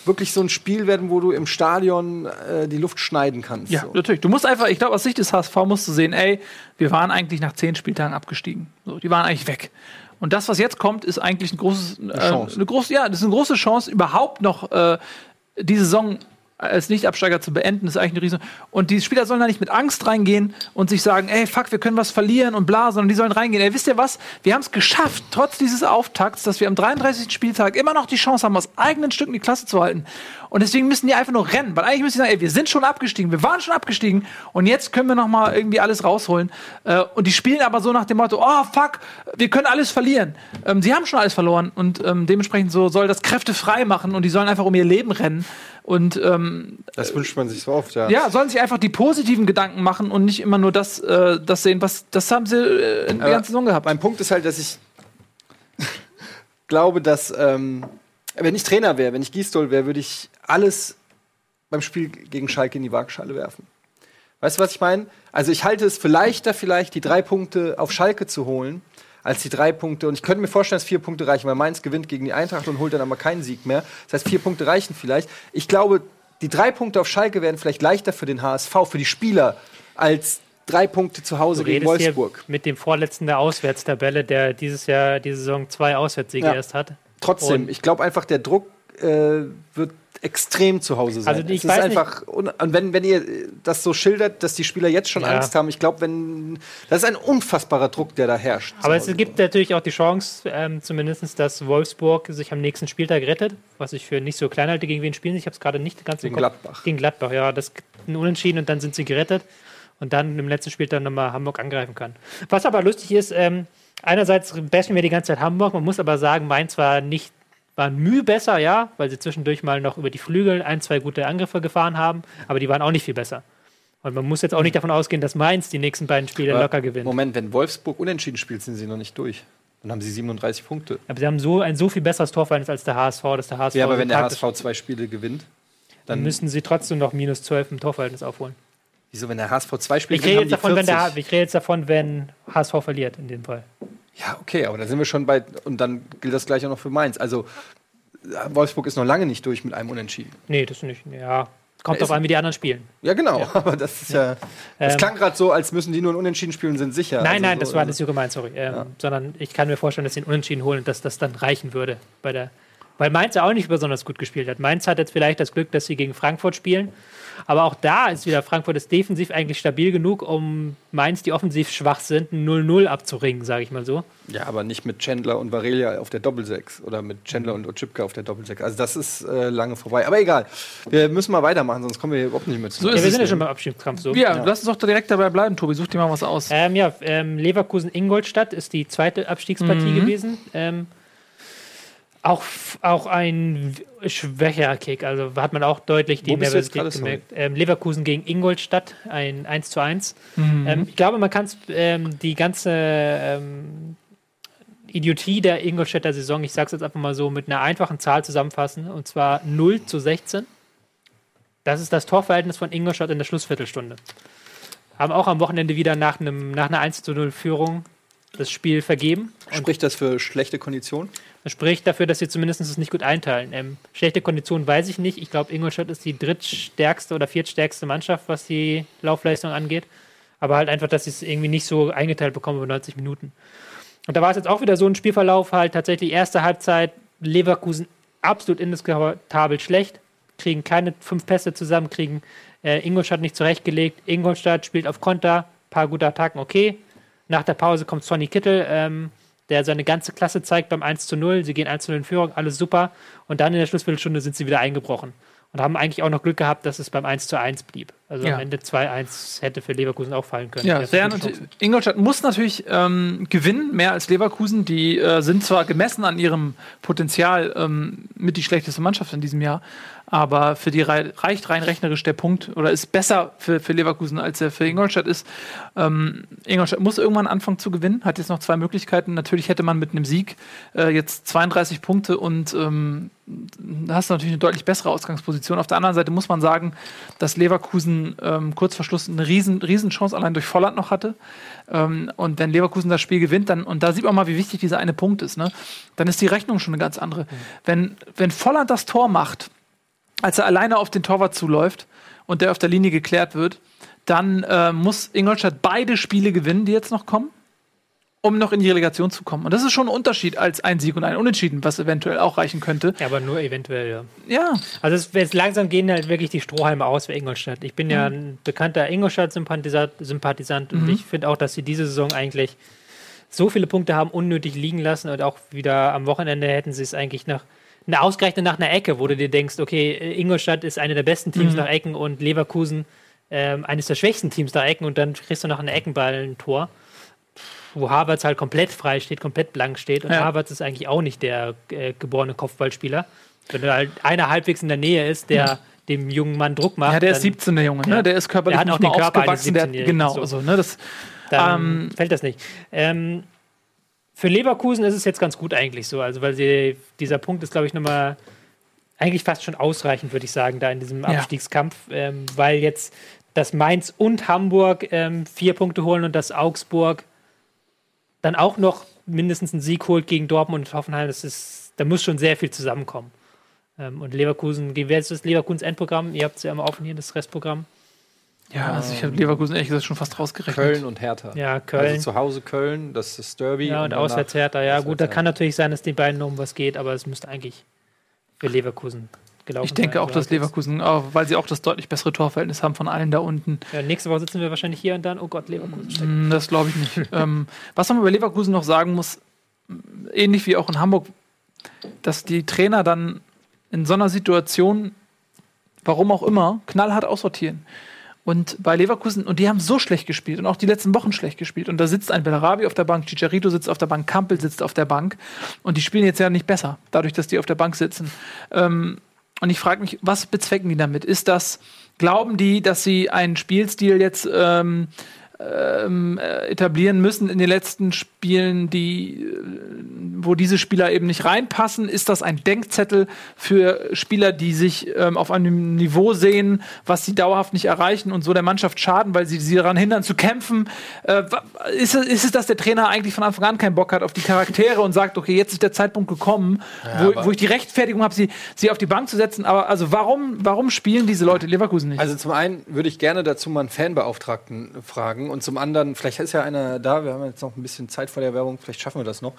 wirklich so ein Spiel werden, wo du im Stadion äh, die Luft schneiden kannst. Ja, so. natürlich. Du musst einfach, ich glaube, aus Sicht des HSV musst du sehen, ey, wir waren eigentlich nach zehn Spieltagen abgestiegen. So, die waren eigentlich weg. Und das, was jetzt kommt, ist eigentlich ein großes, äh, Chance. eine große, ja, das ist eine große Chance, überhaupt noch äh, die Saison als Nicht-Absteiger zu beenden, ist eigentlich eine riesen. Und die Spieler sollen da nicht mit Angst reingehen und sich sagen, ey, fuck, wir können was verlieren und bla, sondern die sollen reingehen. Ey, wisst ihr was? Wir haben es geschafft, trotz dieses Auftakts, dass wir am 33. Spieltag immer noch die Chance haben, aus eigenen Stücken die Klasse zu halten. Und deswegen müssen die einfach nur rennen, weil eigentlich müssen die sagen, ey, wir sind schon abgestiegen, wir waren schon abgestiegen und jetzt können wir noch mal irgendwie alles rausholen. Äh, und die spielen aber so nach dem Motto, oh fuck, wir können alles verlieren. Ähm, sie haben schon alles verloren und ähm, dementsprechend so soll das Kräfte frei machen und die sollen einfach um ihr Leben rennen. Und ähm, Das wünscht man sich so oft, ja. ja, sollen sich einfach die positiven Gedanken machen und nicht immer nur das, äh, das sehen, was das haben sie äh, in der ganzen Saison gehabt. Mein Punkt ist halt, dass ich glaube, dass ähm, wenn ich Trainer wäre, wenn ich Gistol wäre, würde ich alles beim Spiel gegen Schalke in die Waagschale werfen. Weißt du, was ich meine? Also ich halte es für leichter, vielleicht die drei Punkte auf Schalke zu holen, als die drei Punkte. Und ich könnte mir vorstellen, dass vier Punkte reichen, weil Mainz gewinnt gegen die Eintracht und holt dann aber keinen Sieg mehr. Das heißt, vier Punkte reichen vielleicht. Ich glaube, die drei Punkte auf Schalke wären vielleicht leichter für den HSV, für die Spieler, als drei Punkte zu Hause gegen Wolfsburg. mit dem Vorletzten der Auswärtstabelle, der dieses Jahr, diese Saison zwei Auswärtssiege Ja. erst hat. Trotzdem, Und- ich glaube einfach, der Druck äh, wird extrem zu Hause sein. Also ich es ist einfach un und wenn, wenn ihr das so schildert, dass die Spieler jetzt schon Ja. Angst haben, ich glaube, wenn das ist ein unfassbarer Druck, der da herrscht. Aber es gibt natürlich auch die Chance, ähm, zumindest, dass Wolfsburg sich am nächsten Spieltag rettet, was ich für nicht so klein halte, gegen wen spielen sie. Ich habe es gerade nicht ganz Gegen. Gladbach. Gegen Gladbach, ja. Das gibt ein Unentschieden und dann sind sie gerettet und dann im letzten Spieltag nochmal Hamburg angreifen kann. Was aber lustig ist, ähm, einerseits bashen wir die ganze Zeit Hamburg, man muss aber sagen, Mainz war nicht waren müh besser, ja, weil sie zwischendurch mal noch über die Flügel ein, zwei gute Angriffe gefahren haben, aber die waren auch nicht viel besser. Und man muss jetzt auch nicht davon ausgehen, dass Mainz die nächsten beiden Spiele Aber locker gewinnt. Moment, wenn Wolfsburg unentschieden spielt, sind sie noch nicht durch. Dann haben sie 37 Punkte. Aber sie haben so ein so viel besseres Torverhältnis als der HSV, dass der HSV. Ja, aber wenn der HSV zwei Spiele gewinnt, dann dann müssen sie trotzdem noch minus 12 im Torverhältnis aufholen. Wieso, wenn der HSV zwei Spiele Ich rede, gewinnt, jetzt davon, die wenn der, 40? ich rede jetzt davon, wenn HSV verliert, in dem Fall. Ja, okay, aber da sind wir schon bei und dann gilt das gleich auch noch für Mainz. Also Wolfsburg ist noch lange nicht durch mit einem Unentschieden. Nee, das nicht. Ja, kommt drauf an, wie die anderen spielen. Ja, genau, aber das ist ja. Das Ähm, klang gerade so, als müssen die nur ein Unentschieden spielen und sind sicher. Nein, Also nein, so, das war also- nicht so gemeint, sorry. Ähm, Sondern ich kann mir vorstellen, dass sie einen Unentschieden holen und dass das dann reichen würde. Bei der, weil Mainz ja auch nicht besonders gut gespielt hat. Mainz hat jetzt vielleicht das Glück, dass sie gegen Frankfurt spielen. Aber auch da ist wieder Frankfurt ist defensiv eigentlich stabil genug, um Mainz, die offensiv schwach sind, ein 0-0 abzuringen, sage ich mal so. Ja, aber nicht mit Chandler und Varelia auf der Doppelsechs oder mit Chandler und Ochipka auf der Doppelsechs. Also das ist äh, lange vorbei. Aber egal. Wir müssen mal weitermachen, sonst kommen wir hier überhaupt nicht mehr zu. So Ja, ist wir es sind ja schon beim Abstiegskampf so. Ja, lass uns doch direkt dabei bleiben, Tobi. Such dir mal was aus. Ähm, ja, ähm, Leverkusen-Ingolstadt ist die zweite Abstiegspartie gewesen. Ähm, auch, auch ein schwächerer Kick, also hat man auch deutlich die Nervosität gemerkt. Ähm, Leverkusen gegen Ingolstadt, ein 1 zu 1. Ähm, ich glaube, man kann ähm, die ganze ähm, Idiotie der Ingolstädter Saison, ich sage es jetzt einfach mal so, mit einer einfachen Zahl zusammenfassen, und zwar 0 zu 16. Das ist das Torverhältnis von Ingolstadt in der Schlussviertelstunde. Haben auch am Wochenende wieder nach, einem, nach einer 1 zu 0 Führung das Spiel vergeben. Spricht das für schlechte Konditionen? Das spricht dafür, dass sie zumindest es nicht gut einteilen. Ähm, schlechte Konditionen weiß ich nicht. Ich glaube, Ingolstadt ist die drittstärkste oder viertstärkste Mannschaft, was die Laufleistung angeht. Aber halt einfach, dass sie es irgendwie nicht so eingeteilt bekommen über 90 Minuten. Und da war es jetzt auch wieder so ein Spielverlauf, halt tatsächlich erste Halbzeit, Leverkusen absolut indiskutabel schlecht, kriegen keine fünf Pässe zusammen, kriegen äh, Ingolstadt nicht zurechtgelegt. Ingolstadt spielt auf Konter, paar gute Attacken, okay. Nach der Pause kommt Sonny Kittel, ähm, der seine ganze Klasse zeigt beim 1 zu 0. Sie gehen 1 zu 0 in Führung, alles super. Und dann in der Schlussviertelstunde sind sie wieder eingebrochen. Und haben eigentlich auch noch Glück gehabt, dass es beim 1 zu 1 blieb. Also Ja. am Ende 2-1 hätte für Leverkusen auch fallen können. Ja, sehr. Ingolstadt muss natürlich ähm, gewinnen, mehr als Leverkusen. Die äh, sind zwar gemessen an ihrem Potenzial ähm, mit die schlechteste Mannschaft in diesem Jahr, aber für die rei reicht rein rechnerisch der Punkt oder ist besser für, für Leverkusen, als er für Ingolstadt ist. Ähm, Ingolstadt muss irgendwann anfangen zu gewinnen, hat jetzt noch zwei Möglichkeiten. Natürlich hätte man mit einem Sieg äh, jetzt 32 Punkte und ähm, da hast du natürlich eine deutlich bessere Ausgangsposition. Auf der anderen Seite muss man sagen, dass Leverkusen ähm, kurz vor Schluss eine riesen, riesen Chance allein durch Volland noch hatte. Ähm, und wenn Leverkusen das Spiel gewinnt, dann, und da sieht man mal, wie wichtig dieser eine Punkt ist, ne? dann ist die Rechnung schon eine ganz andere. Wenn, wenn Volland das Tor macht, als er alleine auf den Torwart zuläuft und der auf der Linie geklärt wird, dann äh, muss Ingolstadt beide Spiele gewinnen, die jetzt noch kommen, um noch in die Relegation zu kommen. Und das ist schon ein Unterschied als ein Sieg und ein Unentschieden, was eventuell auch reichen könnte. Ja, aber nur eventuell, ja. Ja, Also es, jetzt langsam gehen halt wirklich die Strohhalme aus für Ingolstadt. Ich bin ja ein bekannter Ingolstadt-Sympathisant Sympathisant und ich finde auch, dass sie diese Saison eigentlich so viele Punkte haben unnötig liegen lassen und auch wieder am Wochenende hätten sie es eigentlich nach eine ausgerechnet nach einer Ecke, wo du dir denkst, okay, Ingolstadt ist eine der besten Teams nach Ecken und Leverkusen ähm, eines der schwächsten Teams nach Ecken und dann kriegst du nach einer Eckenball ein Tor, wo Havertz halt komplett frei steht, komplett blank steht und Ja. Havertz ist eigentlich auch nicht der äh, geborene Kopfballspieler. Wenn da halt einer halbwegs in der Nähe ist, der dem jungen Mann Druck macht, ja der ist dann, 17, der Junge, Ja. ne? Der ist körperlich Der hat nicht auch den Körper aufgewachsen. Der, 17-Jährigen, genau, so. also, ne? Das, dann Ähm, fällt das nicht. Ähm, für Leverkusen ist es jetzt ganz gut eigentlich so, also weil sie, dieser Punkt ist, glaube ich, nochmal eigentlich fast schon ausreichend, würde ich sagen, da in diesem Ja. Abstiegskampf, ähm, weil jetzt das Mainz und Hamburg ähm, vier Punkte holen und das Augsburg dann auch noch mindestens einen Sieg holt gegen Dortmund und Hoffenheim, das ist, da muss schon sehr viel zusammenkommen. Ähm, und Leverkusen, wie wäre das Leverkusens Endprogramm? Ihr habt es ja immer offen hier, das Restprogramm. ja, also ich habe Leverkusen ehrlich gesagt schon fast rausgerechnet. Köln und Hertha. Ja, Köln. Also zu Hause Köln, das ist Derby. Ja, und danach- auswärts Hertha. Ja, gut, da kann natürlich sein, dass die beiden um was geht, aber es müsste eigentlich für Leverkusen gelaufen Ich denke auch, dass. Leverkusen, auch, weil sie auch das deutlich bessere Torverhältnis haben von allen da unten. Ja, nächste Woche sitzen wir wahrscheinlich hier und dann, oh Gott, Leverkusen steckt. Mm, Das glaube ich nicht. ähm, was man über Leverkusen noch sagen muss, ähnlich wie auch in Hamburg, dass die Trainer dann in so einer Situation, warum auch immer, knallhart aussortieren. Und bei Leverkusen, und die haben so schlecht gespielt und auch die letzten Wochen schlecht gespielt. Und da sitzt ein Bellarabi auf der Bank, Chicharito sitzt auf der Bank, Kampel sitzt auf der Bank. Und die spielen jetzt ja nicht besser, dadurch, dass die auf der Bank sitzen. Ähm, und ich frage mich, was bezwecken die damit? Ist das, glauben die, dass sie einen Spielstil jetzt ähm, ähm, äh, etablieren müssen in den letzten Spielen, die, äh, wo diese Spieler eben nicht reinpassen? Ist das ein Denkzettel für Spieler, die sich ähm, auf einem Niveau sehen, was sie dauerhaft nicht erreichen und so der Mannschaft schaden, weil sie sie daran hindern zu kämpfen? Äh, ist, es, ist es, dass der Trainer eigentlich von Anfang an keinen Bock hat auf die Charaktere und sagt, okay, jetzt ist der Zeitpunkt gekommen, wo, wo ich die Rechtfertigung habe, sie, sie auf die Bank zu setzen? Aber also warum, warum spielen diese Leute Leverkusen nicht? Also zum einen würde ich gerne dazu mal einen Fanbeauftragten fragen und zum anderen, vielleicht ist ja einer da, wir haben jetzt noch ein bisschen Zeit vor der Werbung, vielleicht schaffen wir das noch.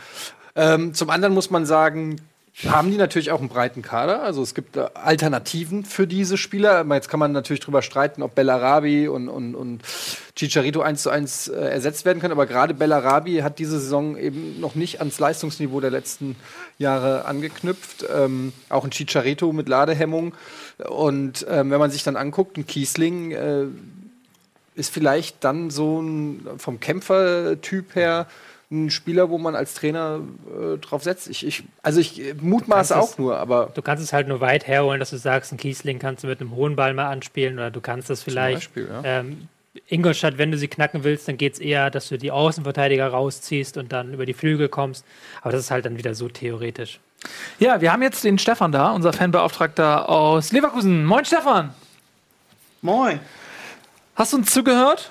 Ähm, zum anderen muss man sagen, haben die natürlich auch einen breiten Kader. Also es gibt äh, Alternativen für diese Spieler. Jetzt kann man natürlich drüber streiten, ob Bellarabi und, und, und Chicharito eins zu eins äh, ersetzt werden können. Aber gerade Bellarabi hat diese Saison eben noch nicht ans Leistungsniveau der letzten Jahre angeknüpft. Ähm, auch ein Chicharito mit Ladehemmung. Und ähm, wenn man sich dann anguckt, ein Kiesling äh, ist vielleicht dann so ein vom Kämpfertyp her ein Spieler, wo man als Trainer äh, drauf setzt. Ich, ich, also ich äh, mutmaße auch nur, aber Du kannst es halt nur weit herholen, dass du sagst, ein Kiesling kannst du mit einem hohen Ball mal anspielen oder du kannst das vielleicht. Beispiel, ja. ähm, Ingolstadt, wenn du sie knacken willst, dann geht es eher, dass du die Außenverteidiger rausziehst und dann über die Flügel kommst. Aber das ist halt dann wieder so theoretisch. Ja, wir haben jetzt den Stefan da, unser Fanbeauftragter aus Leverkusen. Moin Stefan, Moin. Hast du uns zugehört?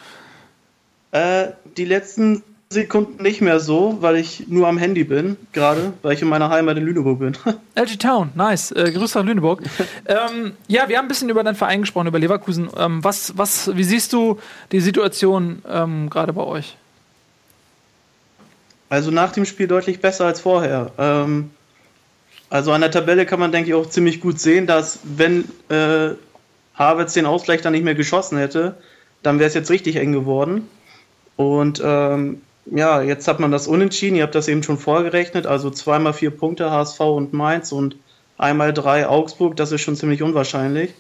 Äh, die letzten Sekunden nicht mehr so, weil ich nur am Handy bin, gerade, weil ich in meiner Heimat in Lüneburg bin. LG Town, nice. Äh, Grüße nach Lüneburg. ähm, ja, wir haben ein bisschen über deinen Verein gesprochen, über Leverkusen. Ähm, was, was, wie siehst du die Situation ähm, gerade bei euch? Also nach dem Spiel deutlich besser als vorher. Ähm, also an der Tabelle kann man, denke ich, auch ziemlich gut sehen, dass wenn äh, Havertz den Ausgleich dann nicht mehr geschossen hätte, dann wäre es jetzt richtig eng geworden. Und ähm, ja, jetzt hat man das unentschieden. Ihr habt das eben schon vorgerechnet. Also zweimal vier Punkte HSV und Mainz und einmal drei Augsburg. Das ist schon ziemlich unwahrscheinlich.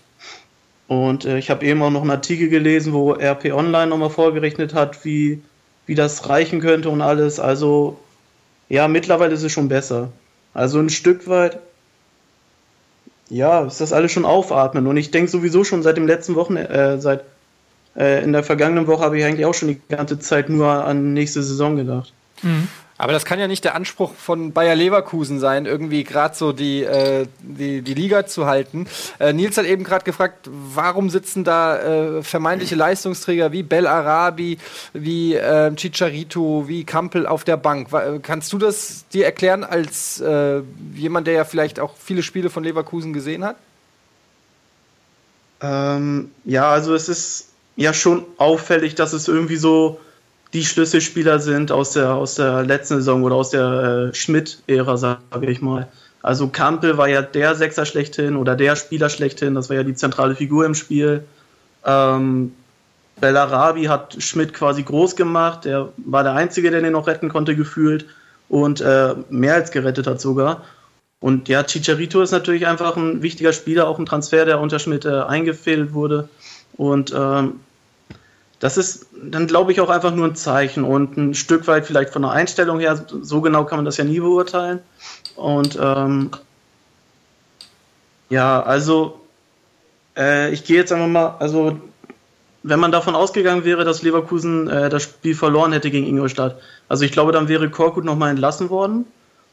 Und äh, ich habe eben auch noch einen Artikel gelesen, wo RP Online nochmal vorgerechnet hat, wie, wie das reichen könnte und alles. Also ja, mittlerweile ist es schon besser. Also ein Stück weit, ja, ist das alles schon aufatmen. Und ich denke sowieso schon seit dem letzten Wochenende, äh, seit äh, in der vergangenen Woche habe ich eigentlich auch schon die ganze Zeit nur an nächste Saison gedacht. Mhm. Aber das kann ja nicht der Anspruch von Bayer Leverkusen sein, irgendwie gerade so die, äh, die, die Liga zu halten. Äh, Nils hat eben gerade gefragt, warum sitzen da äh, vermeintliche Leistungsträger wie Bel Arabi, wie äh, Chicharito, wie Kampel auf der Bank? Kannst du das dir erklären als äh, jemand, der ja vielleicht auch viele Spiele von Leverkusen gesehen hat? Ähm, ja, also es ist ja schon auffällig, dass es irgendwie so die Schlüsselspieler sind aus der, aus der letzten Saison oder aus der äh, Schmidt-Ära, sage ich mal. Also Kampel war ja der Sechser schlechthin oder der Spieler schlechthin, das war ja die zentrale Figur im Spiel. Ähm, Bellarabi hat Schmidt quasi groß gemacht, der war der Einzige, der den noch retten konnte, gefühlt und äh, mehr als gerettet hat sogar. Und ja, Chicharito ist natürlich einfach ein wichtiger Spieler, auch ein Transfer, der unter Schmidt äh, eingefädelt wurde. Und ähm, das ist dann, glaube ich, auch einfach nur ein Zeichen und ein Stück weit vielleicht von der Einstellung her, so genau kann man das ja nie beurteilen. Und ähm, ja, also äh, ich gehe jetzt einfach mal, also wenn man davon ausgegangen wäre, dass Leverkusen äh, das Spiel verloren hätte gegen Ingolstadt, also ich glaube, dann wäre Korkut nochmal entlassen worden.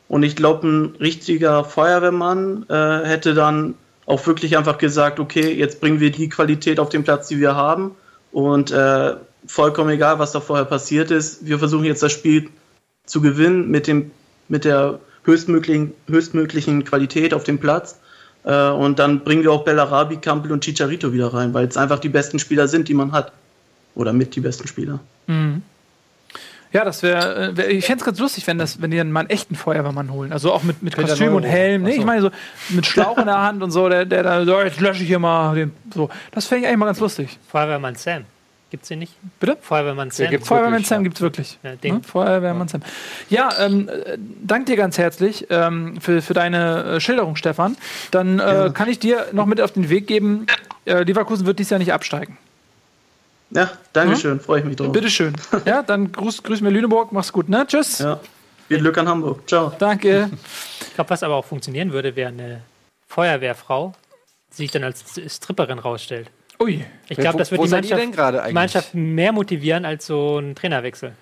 Und ich glaube, ein richtiger Feuerwehrmann äh, hätte dann auch wirklich einfach gesagt, okay, jetzt bringen wir die Qualität auf den Platz, die wir haben und äh, vollkommen egal, was da vorher passiert ist, wir versuchen jetzt das Spiel zu gewinnen mit, dem, mit der höchstmöglichen, höchstmöglichen Qualität auf dem Platz. Äh, und dann bringen wir auch Bellarabi, Campbell und Chicharito wieder rein, weil es einfach die besten Spieler sind, die man hat. Oder mit die besten Spieler. Mhm. Ja, das wäre, äh, wär, ich fände es ganz lustig, wenn, das, wenn die dann mal einen echten Feuerwehrmann holen. Also auch mit, mit Kostüm und Helm. Nee, ich meine so mit Schlauch in der Hand und so, der, der da, so, jetzt lösche ich hier mal den. So. Das fände ich eigentlich mal ganz lustig. Feuerwehrmann Sam. Gibt's den nicht? Bitte? Feuerwehrmann Sam. Gibt's Feuerwehrmann Sam gibt's wirklich. Ja, den. Hm? Feuerwehrmann Sam. Ja, ähm, äh, danke dir ganz herzlich ähm, für, für deine äh, Schilderung, Stefan. Dann äh, kann ich dir noch mit auf den Weg geben, äh, Leverkusen wird dies Jahr nicht absteigen. Ja, Dankeschön, hm? freue ich mich drauf. Bitteschön. Ja, dann grüß, grüß mir Lüneburg, mach's gut, ne? Tschüss. Ja. Viel Glück an Hamburg. Ciao. Danke. Ich glaube, was aber auch funktionieren würde, wäre eine Feuerwehrfrau, die sich dann als Stripperin rausstellt. Ui. Ich glaube, das wird die Mannschaft, Mannschaft, mehr motivieren als so ein Trainerwechsel.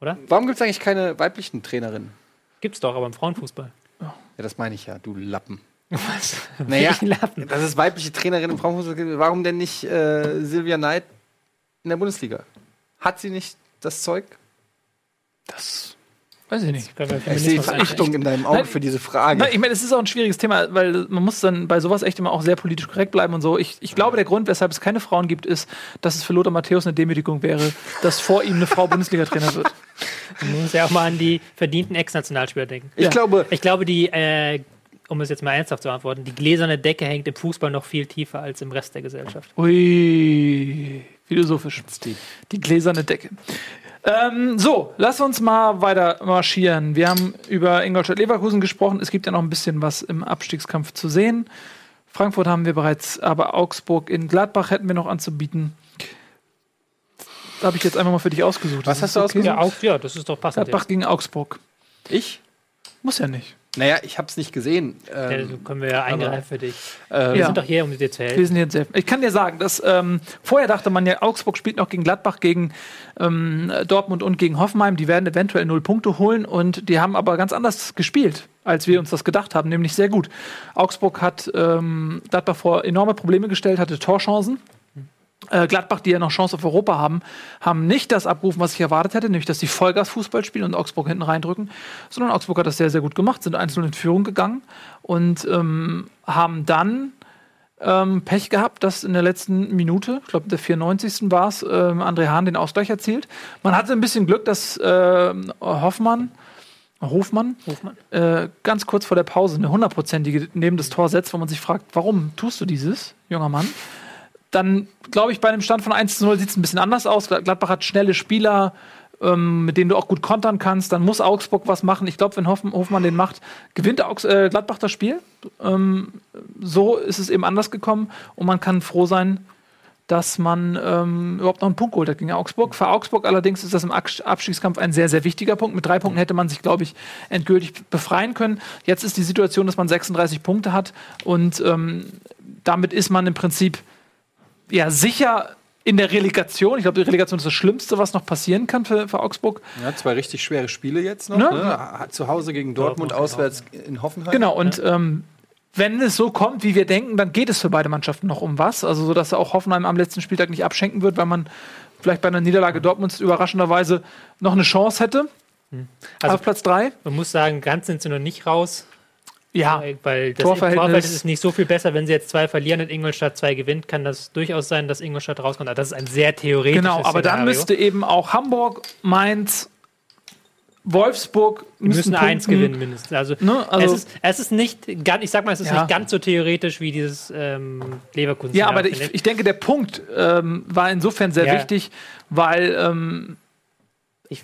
Oder? Warum gibt es eigentlich keine weiblichen Trainerinnen? Gibt's doch, aber im Frauenfußball. Ja, das meine ich ja, du Lappen. Was? Naja, das ist weibliche Trainerin im Frauenfußball. Warum denn nicht äh, Silvia Neid in der Bundesliga? Hat sie nicht das Zeug? Das Weiß ich nicht. Ich sehe Verachtung in deinem Auge Nein, für diese Frage. Nein, ich meine, es ist auch ein schwieriges Thema, weil man muss dann bei sowas echt immer auch sehr politisch korrekt bleiben und so. Ich, ich glaube, der Grund, weshalb es keine Frauen gibt, ist, dass es für Lothar Matthäus eine Demütigung wäre, dass vor ihm eine Frau Bundesliga-Trainer wird. Man muss ja auch mal an die verdienten Ex-Nationalspieler denken. Ich ja. glaube, ich glaube, die äh, um es jetzt mal ernsthaft zu antworten, die gläserne Decke hängt im Fußball noch viel tiefer als im Rest der Gesellschaft. Ui, philosophisch. Die, die gläserne Decke. Ähm, so, lass uns mal weiter marschieren. Wir haben über Ingolstadt Leverkusen gesprochen. Es gibt ja noch ein bisschen was im Abstiegskampf zu sehen. Frankfurt haben wir bereits, aber Augsburg in Gladbach hätten wir noch anzubieten. Habe ich jetzt einfach mal für dich ausgesucht. Was hast du okay? ausgesucht? Ja, ja, das ist doch passend. Gladbach gegen Augsburg. Ich? Muss ja nicht. Naja, ich habe es nicht gesehen. Ähm, ja, können wir ja eingreifen für dich. Äh, wir ja. sind doch hier, um dir zu helfen. Wir sind jetzt helfen. Ich kann dir sagen, dass ähm, vorher dachte man ja, Augsburg spielt noch gegen Gladbach, gegen ähm, Dortmund und gegen Hoffenheim. Die werden eventuell null Punkte holen und die haben aber ganz anders gespielt, als wir uns das gedacht haben, nämlich sehr gut. Augsburg hat ähm, Gladbach vor enorme Probleme gestellt, hatte Torchancen. Äh, Gladbach, die ja noch Chance auf Europa haben, haben nicht das abgerufen, was ich erwartet hätte, nämlich dass die Vollgas-Fußball spielen und Augsburg hinten reindrücken, sondern Augsburg hat das sehr, sehr gut gemacht, sind einzeln in Führung gegangen und ähm, haben dann ähm, Pech gehabt, dass in der letzten Minute, ich glaube der 94. war es, ähm, André Hahn den Ausgleich erzielt. Man hatte ein bisschen Glück, dass ähm, Hoffmann, Hofmann, Hofmann. Äh, ganz kurz vor der Pause eine hundertprozentige neben das Tor setzt, wo man sich fragt, warum tust du dieses, junger Mann? Dann glaube ich, bei einem Stand von 1 zu 0 sieht es ein bisschen anders aus. Gladbach hat schnelle Spieler, ähm, mit denen du auch gut kontern kannst. Dann muss Augsburg was machen. Ich glaube, wenn Hoff Hofmann den macht, gewinnt Augs äh, Gladbach das Spiel. Ähm, so ist es eben anders gekommen und man kann froh sein, dass man ähm, überhaupt noch einen Punkt geholt hat gegen Augsburg. Für Augsburg allerdings ist das im Abs- Abstiegskampf ein sehr, sehr wichtiger Punkt. Mit drei Punkten hätte man sich, glaube ich, endgültig befreien können. Jetzt ist die Situation, dass man 36 Punkte hat und ähm, damit ist man im Prinzip ja sicher in der Relegation. Ich glaube, die Relegation ist das Schlimmste, was noch passieren kann für, für Augsburg. Ja, zwei richtig schwere Spiele jetzt noch. Ne? Ne? Zu Hause gegen Dortmund, Dortmund, auswärts in Hoffenheim. Genau, und ähm, wenn es so kommt, wie wir denken, dann geht es für beide Mannschaften noch um was. Also, so dass auch Hoffenheim am letzten Spieltag nicht abschenken wird, weil man vielleicht bei einer Niederlage Dortmunds überraschenderweise noch eine Chance hätte. Also- auf Platz 3. Man muss sagen, ganz sind sie noch nicht raus. Ja, Weil- Weil das Torverhältnis- Torverhältnis ist nicht so viel besser. Wenn sie jetzt zwei verlieren und Ingolstadt zwei gewinnt, kann das durchaus sein, dass Ingolstadt rauskommt. Aber das ist ein sehr theoretisches genau. Aber dann Szenario. müsste eben auch Hamburg, Mainz, Wolfsburg müssen punkten. eins gewinnen mindestens. Also, Ne, also- es, ist, es ist nicht, ganz, ich sag mal, es ist Ja. nicht ganz so theoretisch wie dieses ähm, Leverkusen. Ja, aber ich, ich denke, der Punkt ähm, war insofern sehr Ja. wichtig, weil ähm, Ich-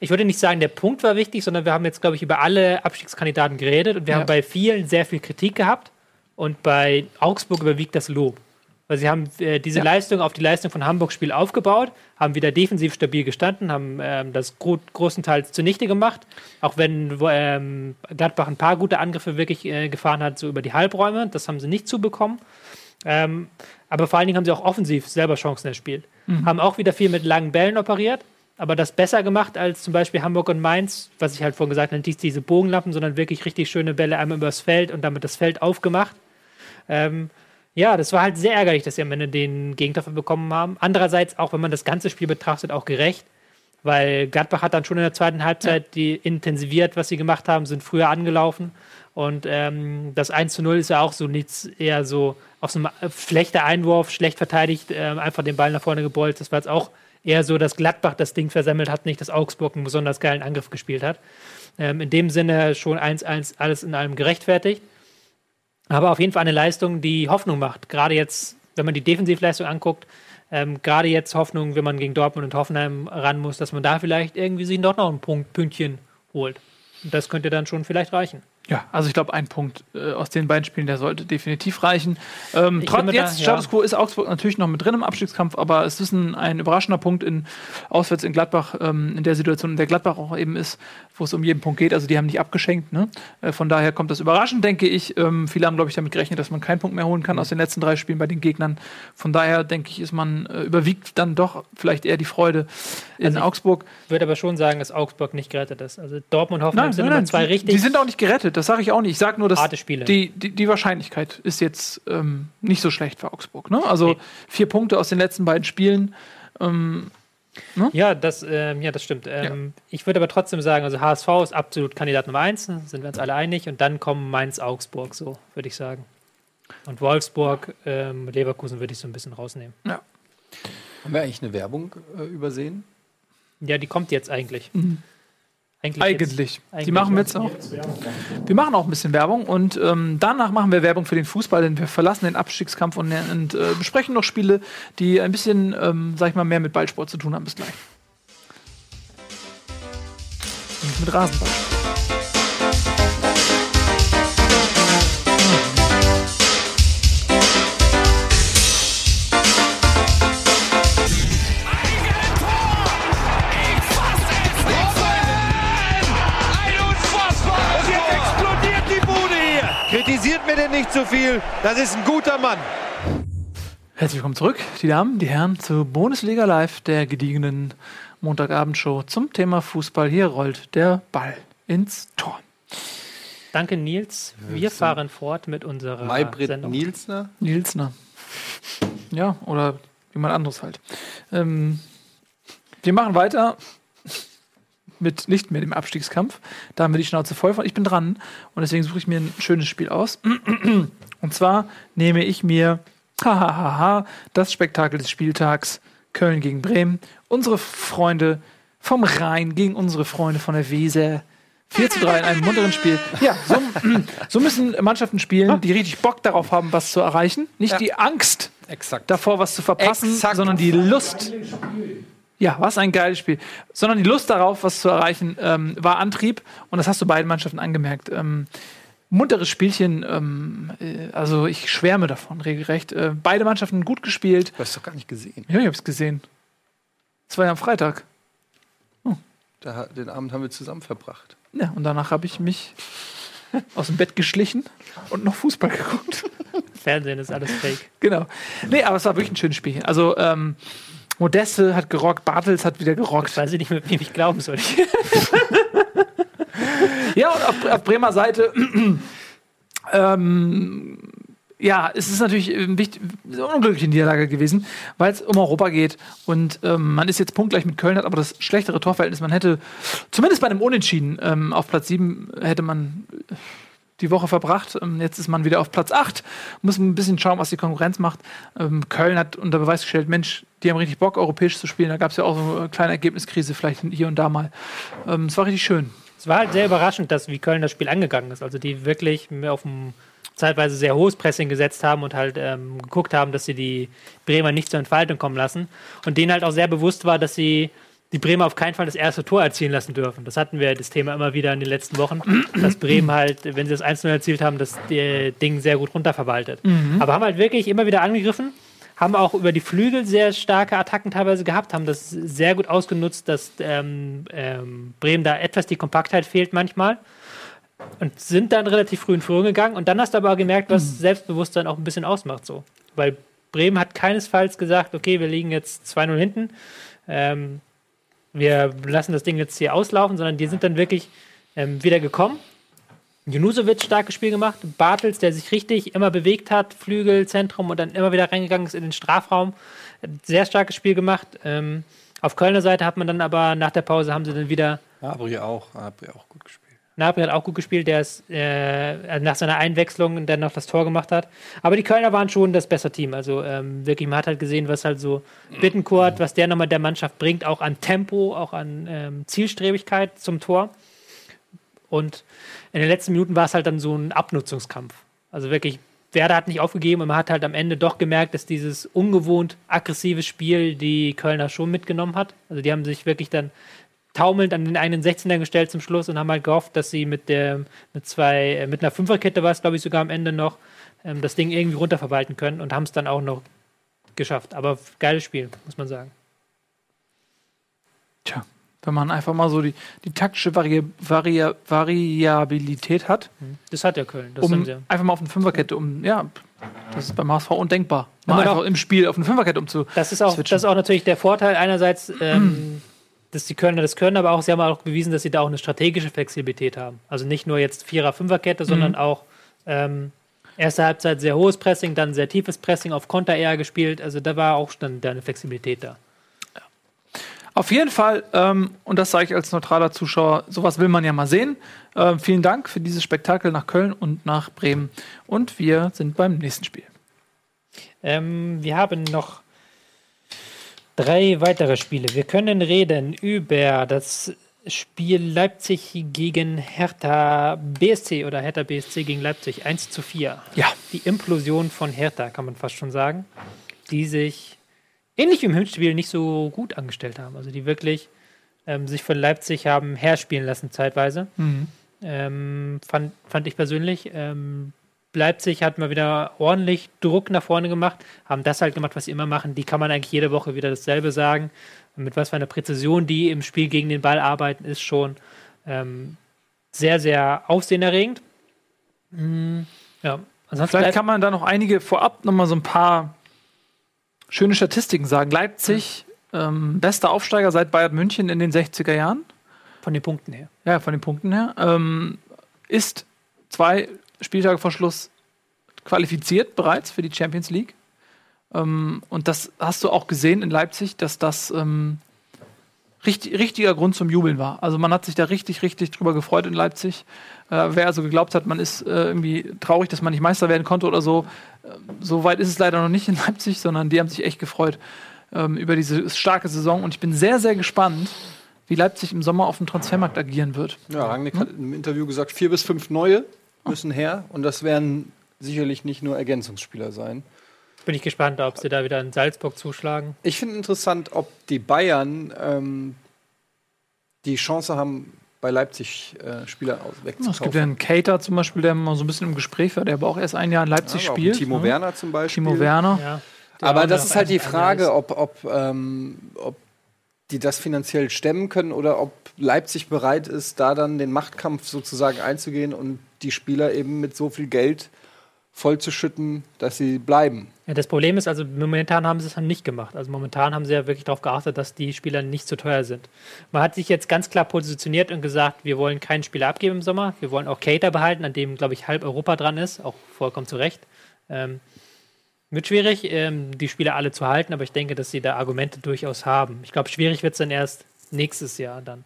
Ich würde nicht sagen, der Punkt war wichtig, sondern wir haben jetzt, glaube ich, über alle Abstiegskandidaten geredet und wir Ja. haben bei vielen sehr viel Kritik gehabt und bei Augsburg überwiegt das Lob. Weil sie haben äh, diese Ja. Leistung auf die Leistung von Hamburgs Spiel aufgebaut, haben wieder defensiv stabil gestanden, haben ähm, das gro großenteils zunichte gemacht, auch wenn ähm, Gladbach ein paar gute Angriffe wirklich äh, gefahren hat, so über die Halbräume, das haben sie nicht zubekommen. Ähm, aber vor allen Dingen haben sie auch offensiv selber Chancen erspielt. Haben auch wieder viel mit langen Bällen operiert, aber das besser gemacht als zum Beispiel Hamburg und Mainz, was ich halt vorhin gesagt habe, nicht diese Bogenlappen, sondern wirklich richtig schöne Bälle einmal übers Feld und damit das Feld aufgemacht. Ähm, ja, das war halt sehr ärgerlich, dass sie am Ende den Gegentreffer bekommen haben. Andererseits, auch wenn man das ganze Spiel betrachtet, auch gerecht, weil Gladbach hat dann schon in der zweiten Halbzeit die intensiviert, was sie gemacht haben, sind früher angelaufen. Und ähm, das 1 zu 0 ist ja auch so nichts, eher so auf so einem äh, schlechter Einwurf, schlecht verteidigt, ähm, einfach den Ball nach vorne gebolzt. Das war jetzt auch eher so, dass Gladbach das Ding versammelt hat, nicht dass Augsburg einen besonders geilen Angriff gespielt hat. Ähm, in dem Sinne schon 1-1 alles in allem gerechtfertigt. Aber auf jeden Fall eine Leistung, die Hoffnung macht. Gerade jetzt, wenn man die Defensivleistung anguckt, ähm, gerade jetzt Hoffnung, wenn man gegen Dortmund und Hoffenheim ran muss, dass man da vielleicht irgendwie sich doch noch ein Punkt, Pünktchen holt. Und das könnte dann schon vielleicht reichen. Ja, also ich glaube, ein Punkt äh, aus den beiden Spielen, der sollte definitiv reichen. Ähm, trotz da- jetzt, ja. Status Quo ist Augsburg natürlich noch mit drin im Abstiegskampf, aber es ist ein, ein überraschender Punkt in auswärts in Gladbach, ähm, in der Situation, in der Gladbach auch eben ist, wo es um jeden Punkt geht. Also die haben nicht abgeschenkt. Ne? Äh, von daher kommt das überraschend, denke ich. Ähm, viele haben, glaube ich, damit gerechnet, dass man keinen Punkt mehr holen kann aus den letzten drei Spielen bei den Gegnern. Von daher, denke ich, ist man äh, überwiegt dann doch vielleicht eher die Freude in Also Augsburg. Ich würde aber schon sagen, dass Augsburg nicht gerettet ist. Also Dortmund und Hoffenheim sind immer zwei die, richtig die sind auch nicht gerettet, das sage ich auch nicht. Ich sage nur, dass die, die, die Wahrscheinlichkeit ist jetzt ähm, nicht so schlecht für Augsburg. Ne? Also Nee. vier Punkte aus den letzten beiden Spielen. Ähm, Ja, das, ähm, ja, das stimmt. Ähm, Ich würde aber trotzdem sagen, also HSV ist absolut Kandidat Nummer eins, sind wir uns alle einig. Und dann kommen Mainz, Augsburg, so würde ich sagen. Und Wolfsburg, ähm, Leverkusen würde ich so ein bisschen rausnehmen. Haben wir eigentlich eine Werbung äh, übersehen? Ja, die kommt jetzt eigentlich. Eigentlich. Eigentlich. Die machen wir jetzt auch. Wir machen auch ein bisschen Werbung und ähm, danach machen wir Werbung für den Fußball, denn wir verlassen den Abstiegskampf und, und äh, besprechen noch Spiele, die ein bisschen, ähm, sag ich mal, mehr mit Ballsport zu tun haben. Bis gleich. Nicht mit Rasenball. Kritisiert mir denn nicht zu viel. Das ist ein guter Mann. Herzlich willkommen zurück, die Damen, die Herren, zu Bundesliga Live, der gediegenen Montagabendshow zum Thema Fußball. Hier rollt der Ball ins Tor. Danke, Nils. Wir fahren fort mit unserer Maybrit Sendung. Nielsner. Nilsner. Ja, oder jemand anderes halt. Ähm, wir machen weiter mit nicht mehr dem Abstiegskampf. Da haben wir die Schnauze voll von. Ich bin dran und deswegen suche ich mir ein schönes Spiel aus. Und zwar nehme ich mir hahaha, das Spektakel des Spieltags Köln gegen Bremen. Unsere Freunde vom Rhein gegen unsere Freunde von der Weser. 4 zu 3 in einem munteren Spiel. Ja, so, so müssen Mannschaften spielen, die richtig Bock darauf haben, was zu erreichen. Nicht Ja. die Angst Exakt. davor, was zu verpassen, Exakt. sondern die Lust. Ja, was ein geiles Spiel. Sondern die Lust darauf, was zu erreichen, ähm, war Antrieb. Und das hast du beiden Mannschaften angemerkt. Ähm, munteres Spielchen, ähm, äh, also ich schwärme davon, regelrecht. Äh, beide Mannschaften gut gespielt. Du hast doch gar nicht gesehen. Ja, ich hab's gesehen. Das war ja am Freitag. Da, den Abend haben wir zusammen verbracht. Ja, und danach habe ich mich aus dem Bett geschlichen und noch Fußball geguckt. Fernsehen ist alles fake. genau. Nee, aber es war wirklich ein schönes Spielchen. Also, ähm, Modeste hat gerockt, Bartels hat wieder gerockt. Weiß ich nicht, mit wem ich glauben soll. Ja, und auf, auf Bremer Seite, ähm, ja, es ist natürlich eine unglückliche Niederlage gewesen, weil es um Europa geht. Und ähm, man ist jetzt punktgleich mit Köln, hat aber das schlechtere Torverhältnis. Man hätte, zumindest bei einem Unentschieden, ähm, auf Platz 7 hätte man die Woche verbracht. Ähm, jetzt ist man wieder auf Platz 8. Muss ein bisschen schauen, was die Konkurrenz macht. Ähm, Köln hat unter Beweis gestellt, Mensch, die haben richtig Bock, europäisch zu spielen. Da gab es ja auch so eine kleine Ergebniskrise, vielleicht hier und da mal. Ähm, es war richtig schön. Es war halt sehr überraschend, dass wie Köln das Spiel angegangen ist. Also die wirklich auf ein zeitweise sehr hohes Pressing gesetzt haben und halt ähm, geguckt haben, dass sie die Bremer nicht zur Entfaltung kommen lassen. Und denen halt auch sehr bewusst war, dass sie die Bremer auf keinen Fall das erste Tor erzielen lassen dürfen. Das hatten wir das Thema immer wieder in den letzten Wochen, dass Bremen halt, wenn sie das 1-0 erzielt haben, das äh, Ding sehr gut runterverwaltet. Aber haben halt wirklich immer wieder angegriffen, haben auch über die Flügel sehr starke Attacken teilweise gehabt, haben das sehr gut ausgenutzt, dass ähm, ähm, Bremen da etwas die Kompaktheit fehlt manchmal und sind dann relativ früh in Führung gegangen. Und dann hast du aber gemerkt, was Selbstbewusstsein auch ein bisschen ausmacht. So. Weil Bremen hat keinesfalls gesagt, okay, wir liegen jetzt 2-0 hinten, ähm, wir lassen das Ding jetzt hier auslaufen, sondern die sind dann wirklich ähm, wieder gekommen. Junusovic starkes Spiel gemacht, Bartels, der sich richtig immer bewegt hat, Flügel, Zentrum und dann immer wieder reingegangen ist in den Strafraum. Sehr starkes Spiel gemacht. Ähm, auf Kölner Seite hat man dann aber nach der Pause haben sie dann wieder Abri auch. Abri auch gut gespielt. Nabri hat auch gut gespielt, der ist äh, nach seiner Einwechslung dann noch das Tor gemacht hat. Aber die Kölner waren schon das bessere Team. Also ähm, wirklich, man hat halt gesehen, was halt so Bittencourt, was der nochmal der Mannschaft bringt, auch an Tempo, auch an ähm, Zielstrebigkeit zum Tor. Und in den letzten Minuten war es halt dann so ein Abnutzungskampf. Also wirklich, Werder hat nicht aufgegeben und man hat halt am Ende doch gemerkt, dass dieses ungewohnt aggressive Spiel die Kölner schon mitgenommen hat. Also die haben sich wirklich dann taumelnd an den einen 16er gestellt zum Schluss und haben halt gehofft, dass sie mit der mit zwei äh, mit einer Fünferkette war es glaube ich sogar am Ende noch ähm, das Ding irgendwie runterverwalten können und haben es dann auch noch geschafft. Aber geiles Spiel muss man sagen. Tja, wenn man einfach mal so die, die taktische Vari Vari Variabilität hat, Das hat ja Köln. Das um sie. einfach mal auf eine Fünferkette, um, ja, das ist beim HSV undenkbar. Mal einfach doch- im Spiel auf eine Fünferkette umzu. Das ist auch, switchen. das ist auch natürlich der Vorteil einerseits, ähm, dass die Kölner das können, aber auch sie haben auch bewiesen, dass sie da auch eine strategische Flexibilität haben. Also nicht nur jetzt Vierer, Fünferkette, sondern auch ähm, erste Halbzeit sehr hohes Pressing, dann sehr tiefes Pressing auf Konter eher gespielt. Also da war auch dann da eine Flexibilität da. Auf jeden Fall, ähm, und das sage ich als neutraler Zuschauer, sowas will man ja mal sehen. Ähm, vielen Dank für dieses Spektakel nach Köln und nach Bremen. Und wir sind beim nächsten Spiel. Ähm, wir haben noch drei weitere Spiele. Wir können reden über das Spiel Leipzig gegen Hertha BSC oder Hertha BSC gegen Leipzig 1 zu 4. Ja. Die Implosion von Hertha, kann man fast schon sagen, die sich ähnlich wie im Hinspiel nicht so gut angestellt haben. Also die wirklich ähm, sich von Leipzig haben herspielen lassen zeitweise. Ähm, fand, fand ich persönlich. Ähm, Leipzig hat mal wieder ordentlich Druck nach vorne gemacht, haben das halt gemacht, was sie immer machen. Die kann man eigentlich jede Woche wieder dasselbe sagen. Mit was für einer Präzision die im Spiel gegen den Ball arbeiten, ist schon ähm, sehr, sehr aufsehenerregend. Mm, ja, ansonsten Vielleicht kann man da noch einige vorab noch mal so ein paar schöne Statistiken sagen. Leipzig, ähm, bester Aufsteiger seit Bayern München in den 60er Jahren. von den Punkten her. Ja, von den Punkten her. Ähm, ist zwei Spieltage vor Schluss qualifiziert bereits für die Champions League. Ähm, und das hast du auch gesehen in Leipzig, dass das ähm, richtig, richtiger Grund zum Jubeln war. Also man hat sich da richtig, richtig drüber gefreut in Leipzig. Äh, wer also geglaubt hat, man ist äh, irgendwie traurig, dass man nicht Meister werden konnte oder so, äh, so weit ist es leider noch nicht in Leipzig, sondern die haben sich echt gefreut ähm, über diese starke Saison. Und ich bin sehr, sehr gespannt, wie Leipzig im Sommer auf dem Transfermarkt agieren wird. Ja, Rangnick hat im Interview gesagt, vier bis fünf neue müssen her. Und das werden sicherlich nicht nur Ergänzungsspieler sein. Bin ich gespannt, ob sie da wieder in Salzburg zuschlagen. Ich finde interessant, ob die Bayern ähm, die Chance haben, bei Leipzig äh, Spieler aus Es gibt wegzukaufen. ja einen Cater zum Beispiel, der mal so ein bisschen im Gespräch war, der aber auch erst ein Jahr in Leipzig Ja, spielt. Timo ne? Werner zum Beispiel. Timo Werner. Ja. Aber das ist halt die Frage, ob, ob, ähm, ob die das finanziell stemmen können oder ob Leipzig bereit ist, da dann den Machtkampf sozusagen einzugehen und die Spieler eben mit so viel Geld vollzuschütten, dass sie bleiben. Ja, das Problem ist, also momentan haben sie es nicht gemacht. Also momentan haben sie ja wirklich darauf geachtet, dass die Spieler nicht zu teuer sind. Man hat sich jetzt ganz klar positioniert und gesagt, wir wollen keinen Spieler abgeben im Sommer. Wir wollen auch Cater behalten, an dem, glaube ich, halb Europa dran ist. Auch vollkommen zu Recht. Ähm, wird schwierig, ähm, die Spieler alle zu halten, aber ich denke, dass sie da Argumente durchaus haben. Ich glaube, schwierig wird es dann erst nächstes Jahr dann.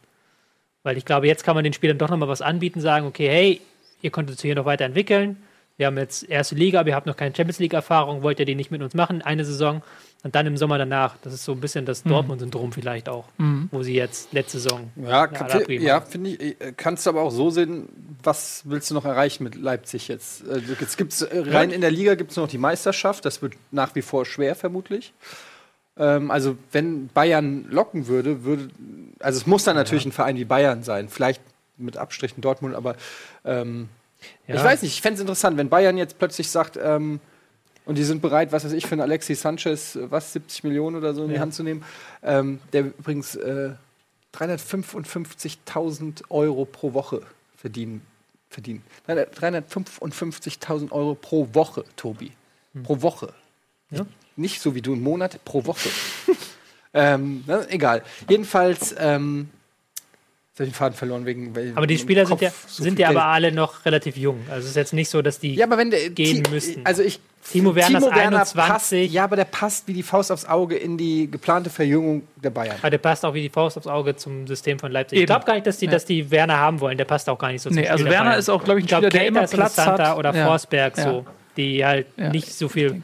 Weil ich glaube, jetzt kann man den Spielern doch nochmal was anbieten, sagen, okay, hey, ihr konntet euch hier noch weiterentwickeln. Wir haben jetzt erste Liga, aber ihr habt noch keine Champions League-Erfahrung, wollt ihr die nicht mit uns machen, eine Saison und dann im Sommer danach. Das ist so ein bisschen das Dortmund-Syndrom vielleicht auch, wo sie jetzt letzte Saison Ja, ja finde ich. äh, Kannst du aber auch so sehen, was willst du noch erreichen mit Leipzig jetzt? Äh, Jetzt gibt's äh, rein in der Liga gibt es noch die Meisterschaft, das wird nach wie vor schwer vermutlich. Ähm, also wenn Bayern locken würde, würde, also es muss dann natürlich ein Verein wie Bayern sein, vielleicht mit Abstrichen Dortmund, aber ähm, Ja. ich weiß nicht, ich fände es interessant, wenn Bayern jetzt plötzlich sagt, ähm, und die sind bereit, was weiß ich, für einen Alexis Sanchez, äh, was, 70 Millionen oder so in die Ja. Hand zu nehmen, ähm, der übrigens äh, 355.000 Euro pro Woche verdienen. verdienen. 355.000 Euro pro Woche, Tobi. Pro Woche. Hm. Ja. Nicht so wie du im Monat, pro Woche. ähm, na, egal. Jedenfalls, ähm, jetzt hab ich den Faden verloren wegen. weil Aber die Spieler sind ja, so sind ja Geld- aber alle noch relativ jung. Also es ist jetzt nicht so, dass die. Ja, aber wenn der gehen Ti- müssten. Also ich Timo Werner ist 21. passt, ja, aber der passt wie die Faust aufs Auge in die geplante Verjüngung der Bayern. Aber der passt auch wie die Faust aufs Auge zum System von Leipzig. Ich Eben. glaube gar nicht, dass die, Ja. dass die Werner haben wollen. Der passt auch gar nicht so zum Nee, also Spiel der Werner Bayern. ist auch, glaube ich, ein Ich glaube, Spieler, der immer ist Platz hat. oder Ja. Forsberg Ja. so, die halt Ja. nicht so Ich viel.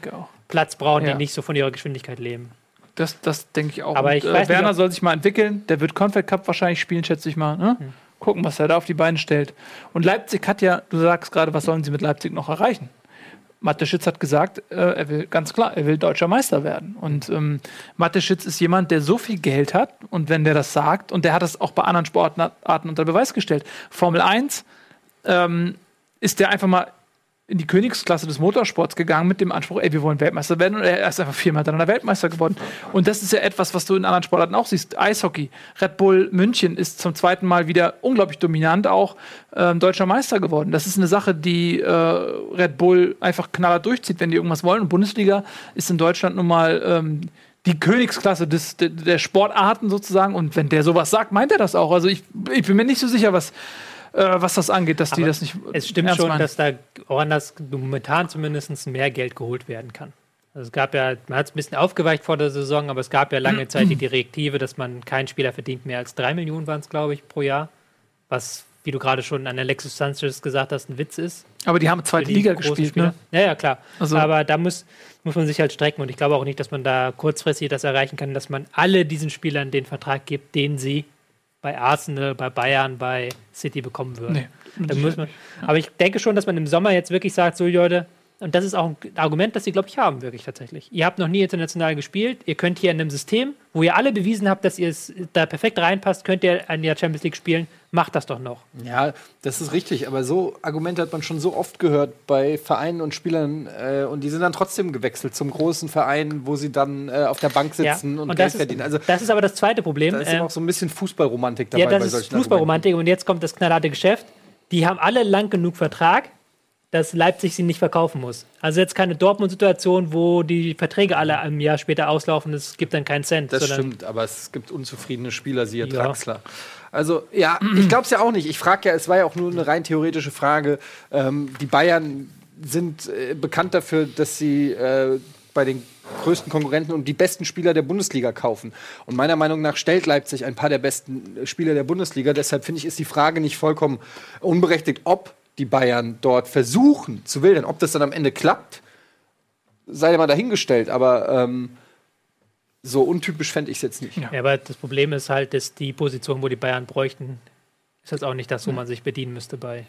Platz brauchen, Ja. die nicht so von ihrer Geschwindigkeit leben. Das, das denke ich auch. Aber Und, ich äh, weiß nicht, Werner ob- soll sich mal entwickeln. Der wird Confed Cup wahrscheinlich spielen, schätze ich mal. Ne? Hm. Gucken, was er da auf die Beine stellt. Und Leipzig hat ja, du sagst gerade, was sollen sie mit Leipzig noch erreichen? Mateschitz hat gesagt, äh, er will ganz klar, er will deutscher Meister werden. Und ähm, Mateschitz ist jemand, der so viel Geld hat und wenn der das sagt, und der hat das auch bei anderen Sportarten unter Beweis gestellt. Formel 1 ähm, ist der einfach mal in die Königsklasse des Motorsports gegangen mit dem Anspruch, ey, wir wollen Weltmeister werden und er ist einfach viermal hintereinander Weltmeister geworden. Und das ist ja etwas, was du in anderen Sportarten auch siehst. Eishockey. Red Bull München ist zum zweiten Mal wieder unglaublich dominant auch ähm, deutscher Meister geworden. Das ist eine Sache, die äh, Red Bull einfach knaller durchzieht, wenn die irgendwas wollen. Und Bundesliga ist in Deutschland nun mal ähm, die Königsklasse des, der, der Sportarten sozusagen. Und wenn der sowas sagt, meint er das auch. Also ich, ich bin mir nicht so sicher, was, äh, was das angeht, dass die Aber das nicht Es stimmt schon, meinen. dass da woanders momentan zumindest mehr Geld geholt werden kann. Also es gab ja, man hat es ein bisschen aufgeweicht vor der Saison, aber es gab ja lange Zeit die Direktive, dass man keinen Spieler verdient mehr als drei Millionen waren es, glaube ich, pro Jahr. Was, wie du gerade schon an Alexis Sanchez gesagt hast, ein Witz ist. Aber die haben zweite die Liga gespielt, ne? Ja, ja, klar. Also- Aber da muss, muss man sich halt strecken und ich glaube auch nicht, dass man da kurzfristig das erreichen kann, dass man alle diesen Spielern den Vertrag gibt, den sie bei Arsenal, bei Bayern, bei City bekommen würden. Nee, muss man, aber ich denke schon, dass man im Sommer jetzt wirklich sagt, so Leute, und das ist auch ein Argument, das sie, glaube ich, haben, wirklich tatsächlich. Ihr habt noch nie international gespielt, ihr könnt hier in einem System, wo ihr alle bewiesen habt, dass ihr es da perfekt reinpasst, könnt ihr in der Champions League spielen, macht das doch noch. Ja, das ist richtig, aber so Argumente hat man schon so oft gehört bei Vereinen und Spielern äh, und die sind dann trotzdem gewechselt zum großen Verein, wo sie dann äh, auf der Bank sitzen und, Geld das, verdienen. Also ist, das ist aber das zweite Problem. da ist Ähm, auch so ein bisschen Fußballromantik dabei Ja, bei das ist Fußballromantik und jetzt kommt das knallharte Geschäft. Die haben alle lang genug Vertrag, dass Leipzig sie nicht verkaufen muss. Also jetzt keine Dortmund-Situation, wo die Verträge alle ein Jahr später auslaufen, es gibt dann keinen Cent. Das stimmt, aber es gibt unzufriedene Spieler, siehe Ja. Draxler. Also, ja, ich glaube es ja auch nicht. Ich frage ja, es war ja auch nur eine rein theoretische Frage. Ähm, die Bayern sind äh, bekannt dafür, dass sie äh, bei den größten Konkurrenten und die besten Spieler der Bundesliga kaufen. Und meiner Meinung nach stellt Leipzig ein paar der besten Spieler der Bundesliga. Deshalb finde ich, ist die Frage nicht vollkommen unberechtigt, ob die Bayern dort versuchen zu wildern. Ob das dann am Ende klappt, sei ja mal dahingestellt. Aber ähm, so untypisch fände ich es jetzt nicht. Ja, aber das Problem ist halt, dass die Position, wo die Bayern bräuchten, ist jetzt auch nicht das, wo man sich bedienen müsste bei.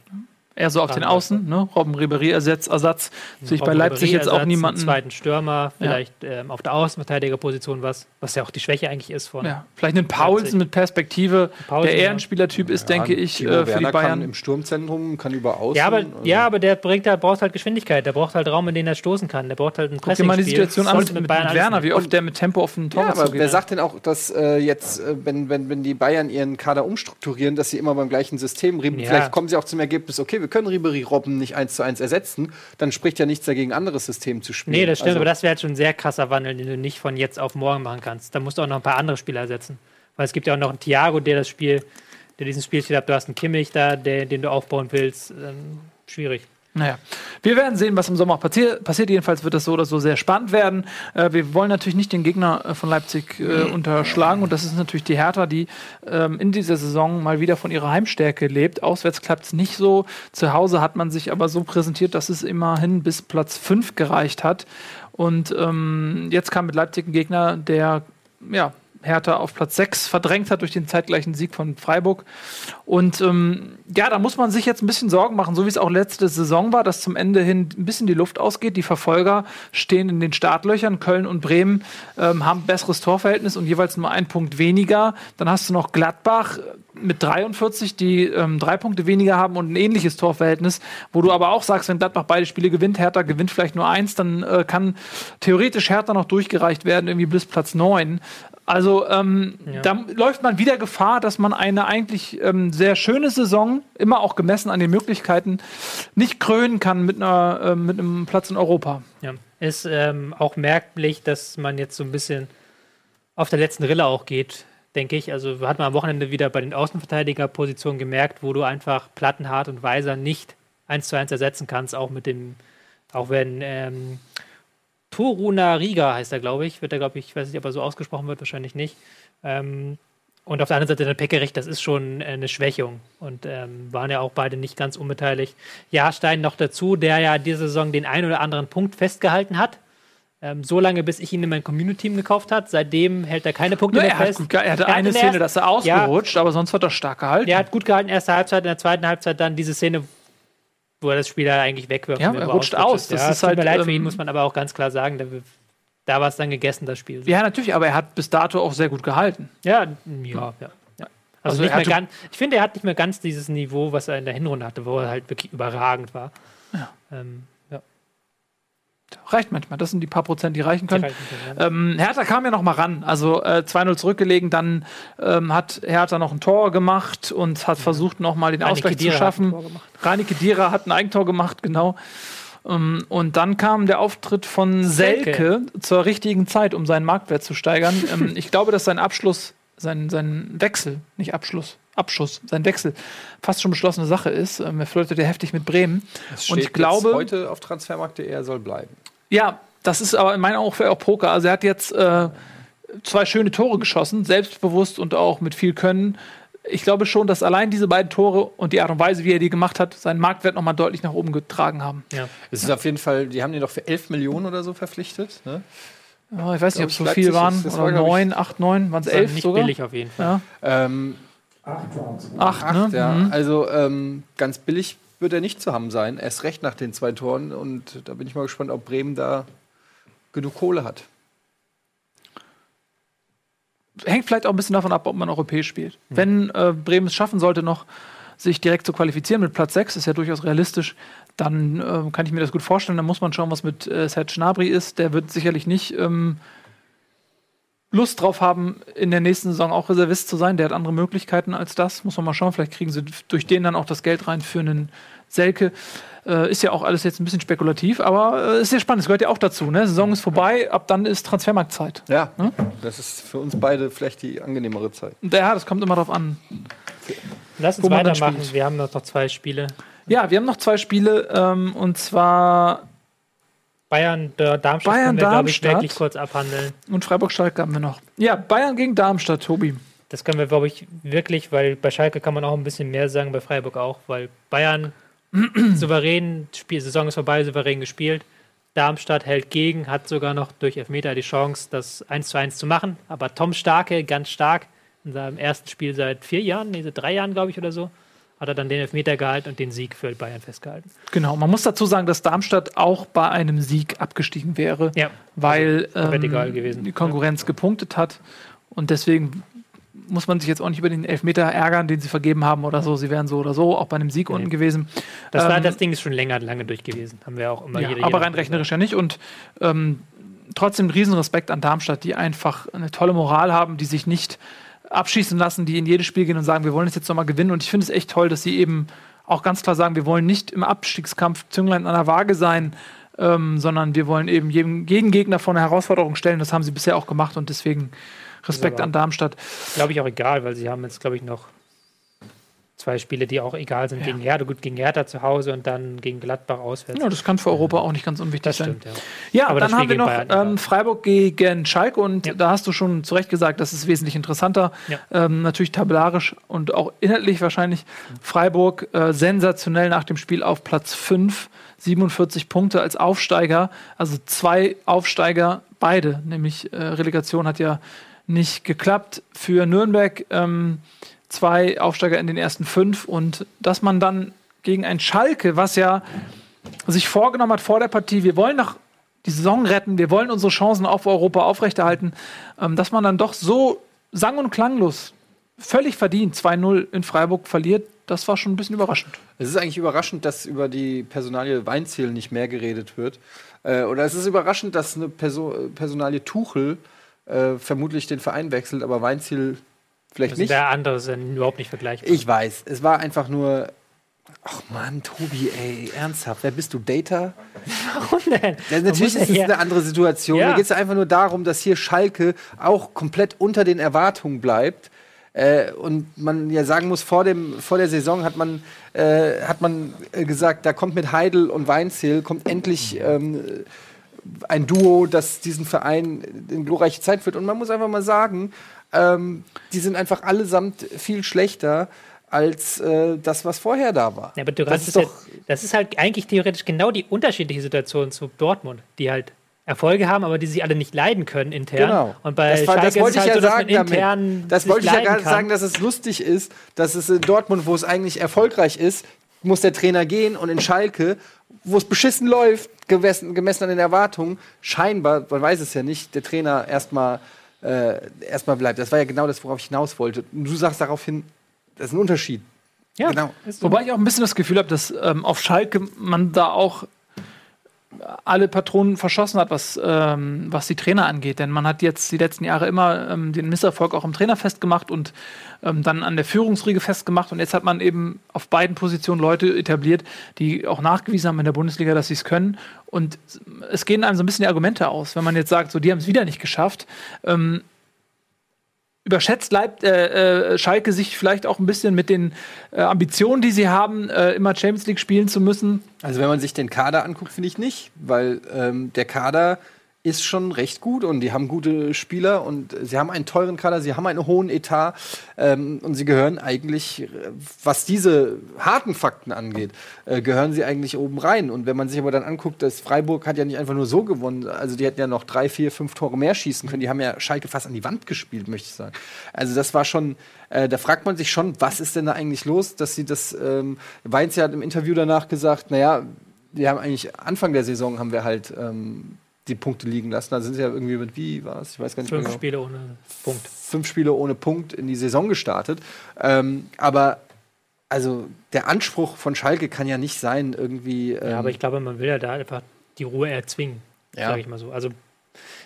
Eher so auf den Außen, ne? Robben Ribéry Ersatz, Ersatz. Sehe ich bei Leipzig jetzt auch niemanden. einen zweiten Stürmer, vielleicht ähm, auf der Außenverteidigerposition was, was ja auch die Schwäche eigentlich ist von. Ja, vielleicht einen Paulsen mit Perspektive, Paulsen, der eher ja. ein Spielertyp ist, denke ich, Timo äh, für Werner die kann Bayern. im Sturmzentrum, kann über außen. Ja, aber, also- ja, aber der bringt halt, braucht halt Geschwindigkeit. Der braucht halt Raum, in den er stoßen kann. Der braucht halt ein Guck dir mal die. Situation an mit, mit, Bayern alles Werner, wie oft der mit Tempo auf den Tor Ja, aber wer sagt denn auch, dass äh, jetzt, äh, wenn, wenn, wenn die Bayern ihren Kader umstrukturieren, dass sie immer beim gleichen System reden? Ja. Vielleicht kommen sie auch zum Ergebnis, okay, wir können Ribery Robben nicht eins zu eins ersetzen, dann spricht ja nichts dagegen, ein anderes System zu spielen. Nee, das stimmt, Also- aber das wäre halt schon ein sehr krasser Wandel, den du nicht von jetzt auf morgen machen kannst. Da musst du auch noch ein paar andere Spieler ersetzen. Weil es gibt ja auch noch einen Thiago, der das Spiel, der diesen Spielstil hat. Du hast einen Kimmich da, der, den du aufbauen willst. Ähm, schwierig. Naja, wir werden sehen, was im Sommer passi passiert. Jedenfalls wird das so oder so sehr spannend werden. Äh, wir wollen natürlich nicht den Gegner äh, von Leipzig äh, unterschlagen. Und das ist natürlich die Hertha, die ähm, in dieser Saison mal wieder von ihrer Heimstärke lebt. Auswärts klappt es nicht so. Zu Hause hat man sich aber so präsentiert, dass es immerhin bis Platz 5 gereicht hat. Und ähm, jetzt kam mit Leipzig ein Gegner, der ja, Hertha auf Platz 6 verdrängt hat durch den zeitgleichen Sieg von Freiburg. Und ähm, ja, da muss man sich jetzt ein bisschen Sorgen machen, so wie es auch letzte Saison war, dass zum Ende hin ein bisschen die Luft ausgeht. Die Verfolger stehen in den Startlöchern. Köln und Bremen ähm, haben besseres Torverhältnis und jeweils nur ein Punkt weniger. Dann hast du noch Gladbach mit 43, die ähm, drei Punkte weniger haben und ein ähnliches Torverhältnis, wo du aber auch sagst, wenn Gladbach beide Spiele gewinnt, Hertha gewinnt vielleicht nur eins, dann äh, kann theoretisch Hertha noch durchgereicht werden, irgendwie bis Platz 9. Also ähm, da läuft man wieder Gefahr, dass man eine eigentlich ähm, sehr schöne Saison, immer auch gemessen an den Möglichkeiten, nicht krönen kann mit, einer, äh, mit einem Platz in Europa. Ja. Ist ähm, auch merklich, dass man jetzt so ein bisschen auf der letzten Rille auch geht, denke ich. Also hat man am Wochenende wieder bei den Außenverteidigerpositionen gemerkt, wo du einfach Plattenhart und Weiser nicht eins zu eins ersetzen kannst, auch mit dem, auch wenn ähm, Toruna Riga heißt er, glaube ich, wird er, glaube ich, ich weiß nicht, ob er so ausgesprochen wird, wahrscheinlich nicht. Ähm, und auf der anderen Seite der Peckerich, das ist schon äh, eine Schwächung. Und ähm, waren ja auch beide nicht ganz unbeteiligt. Jahrstein noch dazu, der ja diese Saison den einen oder anderen Punkt festgehalten hat. Ähm, so lange, bis ich ihn in mein Community-Team gekauft habe. Seitdem hält er keine Punkte Ja, mehr er, hat fest. gut, ge- er hatte Er hat eine in der Szene, ersten- dass er ausgerutscht, aber sonst hat er stark gehalten. Der hat gut gehalten, erste Halbzeit, in der zweiten Halbzeit dann diese Szene, wo er das Spiel da eigentlich wegwirft. Ja, er rutscht aus. Das ja, ist tut halt, mir leid für ähm, ihn, muss man aber auch ganz klar sagen. Da, da war es dann gegessen, das Spiel. ja, natürlich, aber er hat bis dato auch sehr gut gehalten. Ja, ja, ja. ja. Also, Also nicht er mehr ganz, ich finde, er hat nicht mehr ganz dieses Niveau, was er in der Hinrunde hatte, wo er halt wirklich überragend war. Ja. Ähm, ja. Reicht manchmal. Das sind die paar Prozent, die reichen können. reichen können, ja. Ähm, Hertha kam ja noch mal ran. Also äh, 2-0 zurückgelegen, dann ähm, hat Hertha noch ein Tor gemacht und hat versucht, noch mal den Rani Ausgleich Khedira zu schaffen. Rani Kedira hat ein Eigentor gemacht, genau. Ähm, und dann kam der Auftritt von Selke, Selke. zur richtigen Zeit, um seinen Marktwert zu steigern. ähm, ich glaube, dass sein Abschluss, sein, sein Wechsel, nicht Abschluss, Abschuss, sein Wechsel fast schon beschlossene Sache ist. Ähm, er flirtet ja heftig mit Bremen. Es Und steht ich glaube, jetzt heute auf Transfermarkt.de, er soll bleiben. ja, das ist aber in meinen Augen auch Poker. Also er hat jetzt äh, zwei schöne Tore geschossen, selbstbewusst und auch mit viel Können. Ich glaube schon, dass allein diese beiden Tore und die Art und Weise, wie er die gemacht hat, seinen Marktwert noch mal deutlich nach oben getragen haben. Ja. Es ist auf jeden Fall, die haben den doch für 11 Millionen oder so verpflichtet. Ne? Ja, ich weiß nicht, ob es so viel waren. ist- das oder war, ich- neun, acht, neun, waren es Das war elf nicht sogar? billig auf jeden Fall. Ja, Ähm, acht, acht, ne? ja. Mhm. Also ähm, ganz billig wird er nicht zu haben sein. Erst recht nach den zwei Toren. Und da bin ich mal gespannt, ob Bremen da genug Kohle hat. Hängt vielleicht auch ein bisschen davon ab, ob man europäisch spielt. Wenn äh, Bremen es schaffen sollte, noch sich direkt zu qualifizieren mit Platz 6, ist ja durchaus realistisch, dann äh, kann ich mir das gut vorstellen. Dann muss man schauen, was mit äh, Serge Gnabry ist. Der wird sicherlich nicht ähm, Lust drauf haben, in der nächsten Saison auch Reservist zu sein. Der hat andere Möglichkeiten als das. Muss man mal schauen. Vielleicht kriegen sie durch den dann auch das Geld rein für einen Selke. Äh, ist ja auch alles jetzt ein bisschen spekulativ, aber äh, ist sehr spannend. Es gehört ja auch dazu. Ne? Saison ist vorbei, ab dann ist Transfermarktzeit. Ja, das ist für uns beide vielleicht die angenehmere Zeit. Ja, das kommt immer darauf an. Lass uns weitermachen. Wir haben noch zwei Spiele. Ja, wir haben noch zwei Spiele ähm, und zwar Bayern, Darmstadt Bayern, können wir, glaube ich, Darmstadt. wirklich kurz abhandeln. Und Freiburg-Schalke haben wir noch. Ja, Bayern gegen Darmstadt, Tobi. Das können wir, glaube ich, wirklich, weil bei Schalke kann man auch ein bisschen mehr sagen, bei Freiburg auch, weil Bayern souverän, Spiel, Saison ist vorbei, souverän gespielt. Darmstadt hält gegen, hat sogar noch durch Elfmeter die Chance, das 1 zu 1 zu machen. Aber Tom Starke, ganz stark, in seinem ersten Spiel seit vier Jahren, nee, seit drei Jahren, glaube ich, oder so, hat er dann den Elfmeter gehalten und den Sieg für Bayern festgehalten. Genau, man muss dazu sagen, dass Darmstadt auch bei einem Sieg abgestiegen wäre, Ja. weil komplett ähm, die Konkurrenz gepunktet hat. Und deswegen muss man sich jetzt auch nicht über den Elfmeter ärgern, den sie vergeben haben oder so. Sie wären so oder so auch bei einem Sieg unten gewesen. Das, war, Ähm, das Ding ist schon länger, lange durch gewesen. Haben wir auch immer Ja, jede- aber rein rechnerisch ja nicht. Und ähm, trotzdem Riesenrespekt an Darmstadt, die einfach eine tolle Moral haben, die sich nicht abschießen lassen, die in jedes Spiel gehen und sagen, wir wollen es jetzt nochmal gewinnen. Und ich finde es echt toll, dass sie eben auch ganz klar sagen, wir wollen nicht im Abstiegskampf Zünglein an der Waage sein, ähm, sondern wir wollen eben jedem, jeden Gegner vor eine Herausforderung stellen. Das haben sie bisher auch gemacht und deswegen Respekt an Darmstadt. Glaube ich auch egal, weil sie haben jetzt, glaube ich, noch zwei Spiele, die auch egal sind. Gegen Hertha, gut, gegen Hertha zu Hause und dann gegen Gladbach auswärts. Ja, das kann für Europa auch nicht ganz unwichtig das sein. stimmt, ja. Ja, Aber dann haben wir noch ähm, ja. Freiburg gegen Schalke und Ja. da hast du schon zu Recht gesagt, das ist wesentlich interessanter. Ja. Ähm, natürlich tabellarisch und auch inhaltlich wahrscheinlich. Freiburg äh, sensationell nach dem Spiel auf Platz 5, 47 Punkte als Aufsteiger. Also zwei Aufsteiger, beide, nämlich äh, Relegation hat ja nicht geklappt für Nürnberg. Ähm, zwei Aufsteiger in den ersten fünf und dass man dann gegen ein Schalke, was ja sich vorgenommen hat vor der Partie, wir wollen noch die Saison retten, wir wollen unsere Chancen auf Europa aufrechterhalten, ähm, dass man dann doch so sang- und klanglos, völlig verdient 2-0 in Freiburg verliert, das war schon ein bisschen überraschend. Es ist eigentlich überraschend, dass über die Personalie Weinziel nicht mehr geredet wird. Äh, oder es ist überraschend, dass eine Perso Personalie Tuchel äh, vermutlich den Verein wechselt, aber Weinziel vielleicht Also nicht. der andere ist überhaupt nicht vergleichbar. Ich weiß, es war einfach nur. Ach Mann, Tobi, ey, ernsthaft, wer bist du? Data? Warum denn? Ja, natürlich ist es eine andere Situation. Ja. Mir geht es einfach nur darum, dass hier Schalke auch komplett unter den Erwartungen bleibt. Äh, und man ja sagen muss, vor, dem, vor der Saison hat man, äh, hat man äh, gesagt, da kommt mit Heidel und Weinziel, kommt endlich ähm, ein Duo, das diesen Verein in glorreiche Zeit führt. Und man muss einfach mal sagen, ähm, die sind einfach allesamt viel schlechter als äh, das, was vorher da war. Ja, aber du das ist es ja, doch das ist halt eigentlich theoretisch genau die unterschiedliche Situation zu Dortmund, die halt Erfolge haben, aber die sie alle nicht leiden können intern. Genau. Und bei das, war, Schalke das wollte ich halt ja so, sagen intern. Das sich wollte ich ja gerade sagen, dass es lustig ist, dass es in Dortmund, wo es eigentlich erfolgreich ist, muss der Trainer gehen und in Schalke, wo es beschissen läuft, gemessen, gemessen an den Erwartungen, scheinbar, man weiß es ja nicht, der Trainer erstmal äh, erstmal bleibt. Das war ja genau das, worauf ich hinaus wollte. Und du sagst daraufhin, das ist ein Unterschied. Ja, Genau. Wobei ich auch ein bisschen das Gefühl habe, dass ähm, auf Schalke man da auch alle Patronen verschossen hat, was, ähm, was die Trainer angeht. Denn man hat jetzt die letzten Jahre immer ähm, den Misserfolg auch im Trainer festgemacht und ähm, dann an der Führungsriege festgemacht. Und jetzt hat man eben auf beiden Positionen Leute etabliert, die auch nachgewiesen haben in der Bundesliga, dass sie es können. Und es gehen einem so ein bisschen die Argumente aus. Wenn man jetzt sagt, so, die haben es wieder nicht geschafft, ähm, überschätzt bleibt äh, äh, Schalke sich vielleicht auch ein bisschen mit den äh, Ambitionen, die sie haben, äh, immer Champions League spielen zu müssen. Also wenn man sich den Kader anguckt, finde ich nicht, weil ähm, der Kader ist schon recht gut und die haben gute Spieler und sie haben einen teuren Kader, sie haben einen hohen Etat ähm, und sie gehören eigentlich, äh, was diese harten Fakten angeht, äh, gehören sie eigentlich oben rein. Und wenn man sich aber dann anguckt, dass Freiburg hat ja nicht einfach nur so gewonnen, also die hätten ja noch drei, vier, fünf Tore mehr schießen können, die haben ja Schalke fast an die Wand gespielt, möchte ich sagen. Also das war schon, äh, da fragt man sich schon, was ist denn da eigentlich los, dass sie das, ähm, Weinz hat im Interview danach gesagt, naja, wir haben eigentlich Anfang der Saison haben wir halt ähm, die Punkte liegen lassen. Da sind sie ja irgendwie mit wie war es? Ich weiß gar nicht Fünf mehr genau. Spiele ohne Punkt. Fünf Spiele ohne Punkt in die Saison gestartet. Ähm, aber also der Anspruch von Schalke kann ja nicht sein, irgendwie. Ähm, Ja, aber ich glaube, man will ja da einfach die Ruhe erzwingen, Ja. sage ich mal so. Also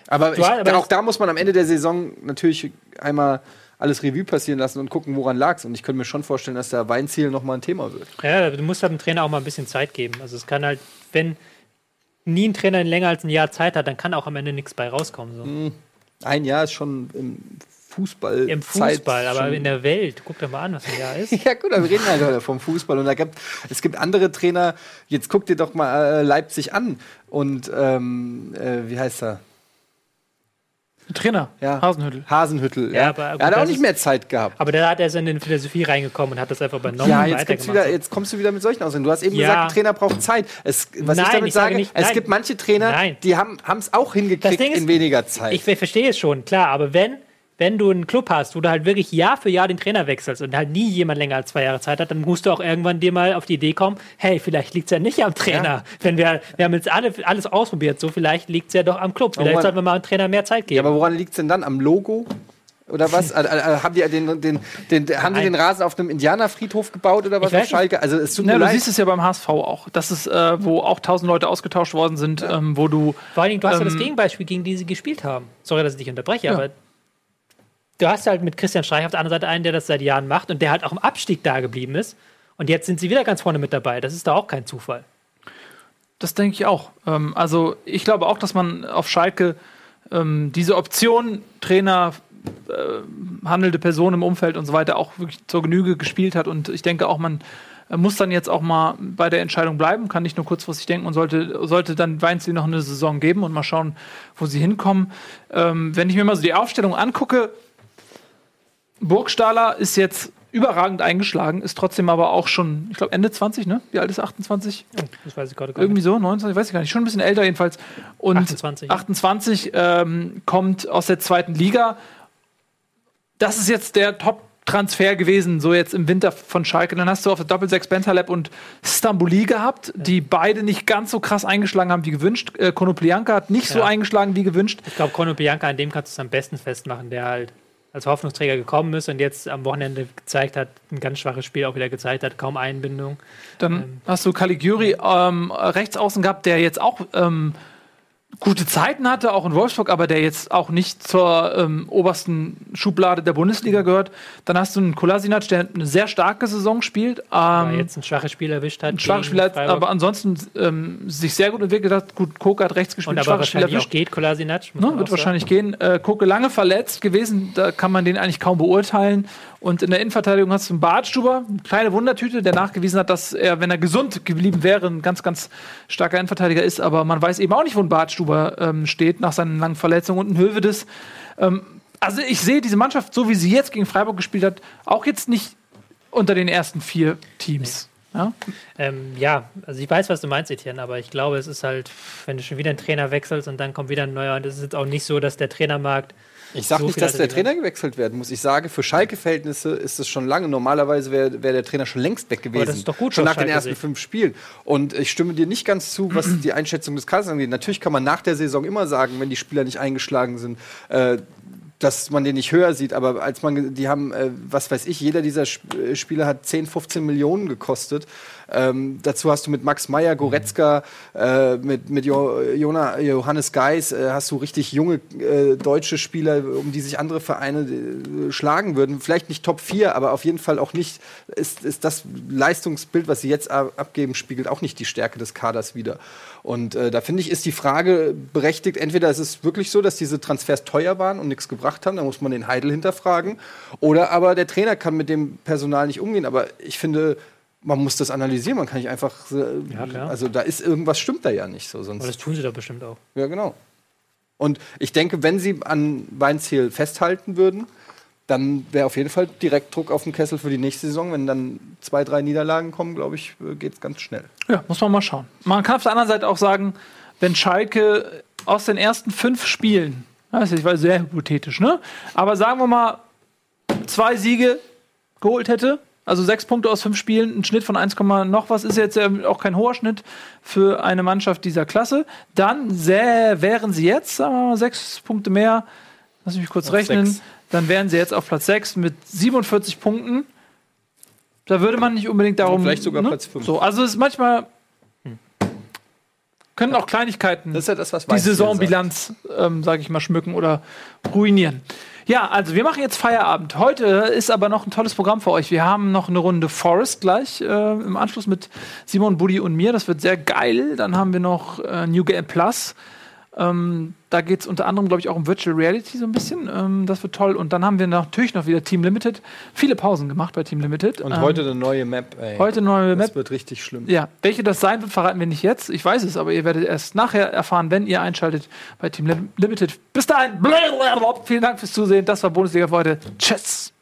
aber, ich, aber auch da muss man am Ende der Saison natürlich einmal alles Revue passieren lassen und gucken, woran lag es. Und ich könnte mir schon vorstellen, dass der Weinziel noch mal ein Thema wird. Ja, du musst halt dem Trainer auch mal ein bisschen Zeit geben. Also es kann halt, wenn nie ein Trainer länger als ein Jahr Zeit hat, dann kann auch am Ende nichts bei rauskommen. So. Ein Jahr ist schon im Fußball. Im Fußball, aber in der Welt. Guck dir mal an, was ein Jahr ist. Ja gut, aber wir reden halt heute vom Fußball und da gibt es gibt andere Trainer. Jetzt guck dir doch mal äh, Leipzig an und ähm, äh, wie heißt er? Trainer, Ja. Hasenhüttel. Hasenhüttel. Ja, Ja, aber gut, er hat auch nicht mehr Zeit gehabt. Aber da hat er so in die Philosophie reingekommen und hat das einfach übernommen. Ja, jetzt, weitergemacht. wieder, jetzt kommst du wieder mit solchen Aussagen. Du hast eben Ja. gesagt, ein Trainer braucht Zeit. Es, was ich Nein, damit ich sage sage, nicht- es nein. gibt manche Trainer, Nein. die haben es auch hingekriegt ist, in weniger Zeit. Ich verstehe es schon, klar, aber wenn, wenn du einen Club hast, wo du halt wirklich Jahr für Jahr den Trainer wechselst und halt nie jemand länger als zwei Jahre Zeit hat, dann musst du auch irgendwann dir mal auf die Idee kommen, hey, vielleicht liegt es ja nicht am Trainer. Wenn wir, wir haben jetzt alle, alles ausprobiert, so vielleicht liegt es ja doch am Club. Vielleicht man- sollten wir mal einem Trainer mehr Zeit ja, geben. aber woran liegt es denn dann? Am Logo? Oder was? haben die den, den, den, haben die den Rasen auf einem Indianerfriedhof gebaut oder was auf Schalke? Also es tut Ja, mir du leid. siehst es ja beim HSV auch. Das ist, äh, wo auch tausend Leute ausgetauscht worden sind, ähm, wo du. Vor allen Dingen, du hast ja das Ähm, Gegenbeispiel, gegen die sie gespielt haben. Sorry, dass ich dich unterbreche, Ja. aber du hast halt mit Christian Streich auf der anderen Seite einen, der das seit Jahren macht und der halt auch im Abstieg da geblieben ist. Und jetzt sind sie wieder ganz vorne mit dabei. Das ist da auch kein Zufall. Das denke ich auch. Ähm, also ich glaube auch, dass man auf Schalke ähm, diese Option, Trainer, äh, handelnde Person im Umfeld und so weiter auch wirklich zur Genüge gespielt hat. Und ich denke auch, man äh, muss dann jetzt auch mal bei der Entscheidung bleiben, kann nicht nur kurzfristig denken und sollte, sollte dann Weinziel noch eine Saison geben und mal schauen, wo sie hinkommen. Ähm, wenn ich mir mal so die Aufstellung angucke, Burgstaller ist jetzt überragend eingeschlagen, ist trotzdem aber auch schon, ich glaube, Ende 20, ne? Wie alt ist er? 28? Das weiß ich gerade gar Irgendwie nicht. so, 29, weiß ich gar nicht, schon ein bisschen älter jedenfalls. Und 28, ja. 28 ähm, kommt aus der zweiten Liga. Das ist jetzt der Top-Transfer gewesen, so jetzt im Winter von Schalke. Dann hast du auf der Doppelsechs Bentaleb und Stambuli gehabt, die beide nicht ganz so krass eingeschlagen haben wie gewünscht. Äh, Konoplyanka hat nicht so Ja. eingeschlagen wie gewünscht. Ich glaube, Kono Bianca, an dem kannst du es am besten festmachen, der halt als Hoffnungsträger gekommen ist und jetzt am Wochenende gezeigt hat, ein ganz schwaches Spiel auch wieder gezeigt hat, kaum Einbindung. Dann hast du Caligiuri ähm, rechts außen gehabt, der jetzt auch ähm, gute Zeiten hatte, auch in Wolfsburg, aber der jetzt auch nicht zur ähm, obersten Schublade der Bundesliga gehört. Dann hast du einen Kolasinac, der eine sehr starke Saison spielt. Aber Ähm, jetzt ein schwaches Spiel erwischt hat. ein schwaches Spiel hat, aber ansonsten ähm, sich sehr gut entwickelt hat. Gut, Koke hat rechts gespielt, und aber schwaches Spiel erwischt. geht Kolasinac. Ne, wird wahrscheinlich gehen. Äh, Koke lange verletzt gewesen, da kann man den eigentlich kaum beurteilen. Und in der Innenverteidigung hast du einen Bartstuber, eine kleine Wundertüte, der nachgewiesen hat, dass er, wenn er gesund geblieben wäre, ein ganz, ganz starker Innenverteidiger ist. Aber man weiß eben auch nicht, wo ein Bartstuber ähm, steht nach seinen langen Verletzungen und ein Hövedes. Ähm, also ich sehe diese Mannschaft, so wie sie jetzt gegen Freiburg gespielt hat, auch jetzt nicht unter den ersten vier Teams. Ja? Ähm, ja, also ich weiß, was du meinst, Etienne, aber ich glaube, es ist halt, wenn du schon wieder einen Trainer wechselst und dann kommt wieder ein neuer, und es ist jetzt auch nicht so, dass der Trainermarkt. Ich sage so nicht, dass der Trainer gewechselt werden muss. Ich sage, für Schalke-Verhältnisse ist es schon lange. Normalerweise wäre wär der Trainer schon längst weg gewesen. das ist doch gut Schon nach den Schalke ersten Sicht. fünf Spielen. Und ich stimme dir nicht ganz zu, was die Einschätzung des Kaders angeht. Natürlich kann man nach der Saison immer sagen, wenn die Spieler nicht eingeschlagen sind, äh, dass man den nicht höher sieht, aber als man, die haben, äh, was weiß ich, jeder dieser Sp äh, Spieler hat 10, 15 Millionen gekostet. Ähm, dazu hast du mit Max Meyer, Goretzka, äh, mit, mit jo Jona, Johannes Geis, äh, hast du richtig junge äh, deutsche Spieler, um die sich andere Vereine äh, schlagen würden. Vielleicht nicht Top 4, aber auf jeden Fall auch nicht, ist, ist das Leistungsbild, was sie jetzt ab abgeben, spiegelt auch nicht die Stärke des Kaders wider. Und äh, da finde ich, ist die Frage berechtigt, entweder ist es wirklich so, dass diese Transfers teuer waren und nichts gebracht haben, da muss man den Heidel hinterfragen, oder aber der Trainer kann mit dem Personal nicht umgehen. Aber ich finde, man muss das analysieren, man kann nicht einfach, äh, Ja, also da ist irgendwas stimmt da ja nicht so, sonst. Aber das tun sie doch bestimmt auch. Ja, genau. Und ich denke, wenn sie an Weinziel festhalten würden, dann wäre auf jeden Fall direkt Druck auf den Kessel für die nächste Saison. Wenn dann zwei, drei Niederlagen kommen, glaube ich, geht es ganz schnell. Ja, muss man mal schauen. Man kann auf der anderen Seite auch sagen, wenn Schalke aus den ersten fünf Spielen, das ist, ich weiß, sehr hypothetisch, ne? Aber sagen wir mal, zwei Siege geholt hätte, also sechs Punkte aus fünf Spielen, ein Schnitt von 1, noch was, ist jetzt ja auch kein hoher Schnitt für eine Mannschaft dieser Klasse, dann wären sie jetzt, sagen wir mal, sechs Punkte mehr, lass mich kurz rechnen, sechs. dann wären sie jetzt auf Platz 6 mit 47 Punkten. Da würde man nicht unbedingt darum. Vielleicht sogar ne? Platz fünf. So, also es ist manchmal. Können auch Kleinigkeiten Das ist ja das, was die Saisonbilanz, ähm, sage ich mal, schmücken oder ruinieren. Ja, also wir machen jetzt Feierabend. Heute ist aber noch ein tolles Programm für euch. Wir haben noch eine Runde Forest gleich äh, im Anschluss mit Simon, Buddy und mir. Das wird sehr geil. Dann haben wir noch äh, New Game Plus. Ähm, da geht es unter anderem, glaube ich, auch um Virtual Reality so ein bisschen. Ähm, das wird toll. Und dann haben wir natürlich noch wieder Team Limited. Viele Pausen gemacht bei Team Limited. Und Ähm, heute eine neue Map, ey. heute neue Das Map. wird richtig schlimm. Ja, welche das sein wird, verraten wir nicht jetzt. Ich weiß es, aber ihr werdet erst nachher erfahren, wenn ihr einschaltet bei Team Lim- Limited. Bis dahin, vielen Dank fürs Zusehen. Das war Bundesliga für heute. Tschüss.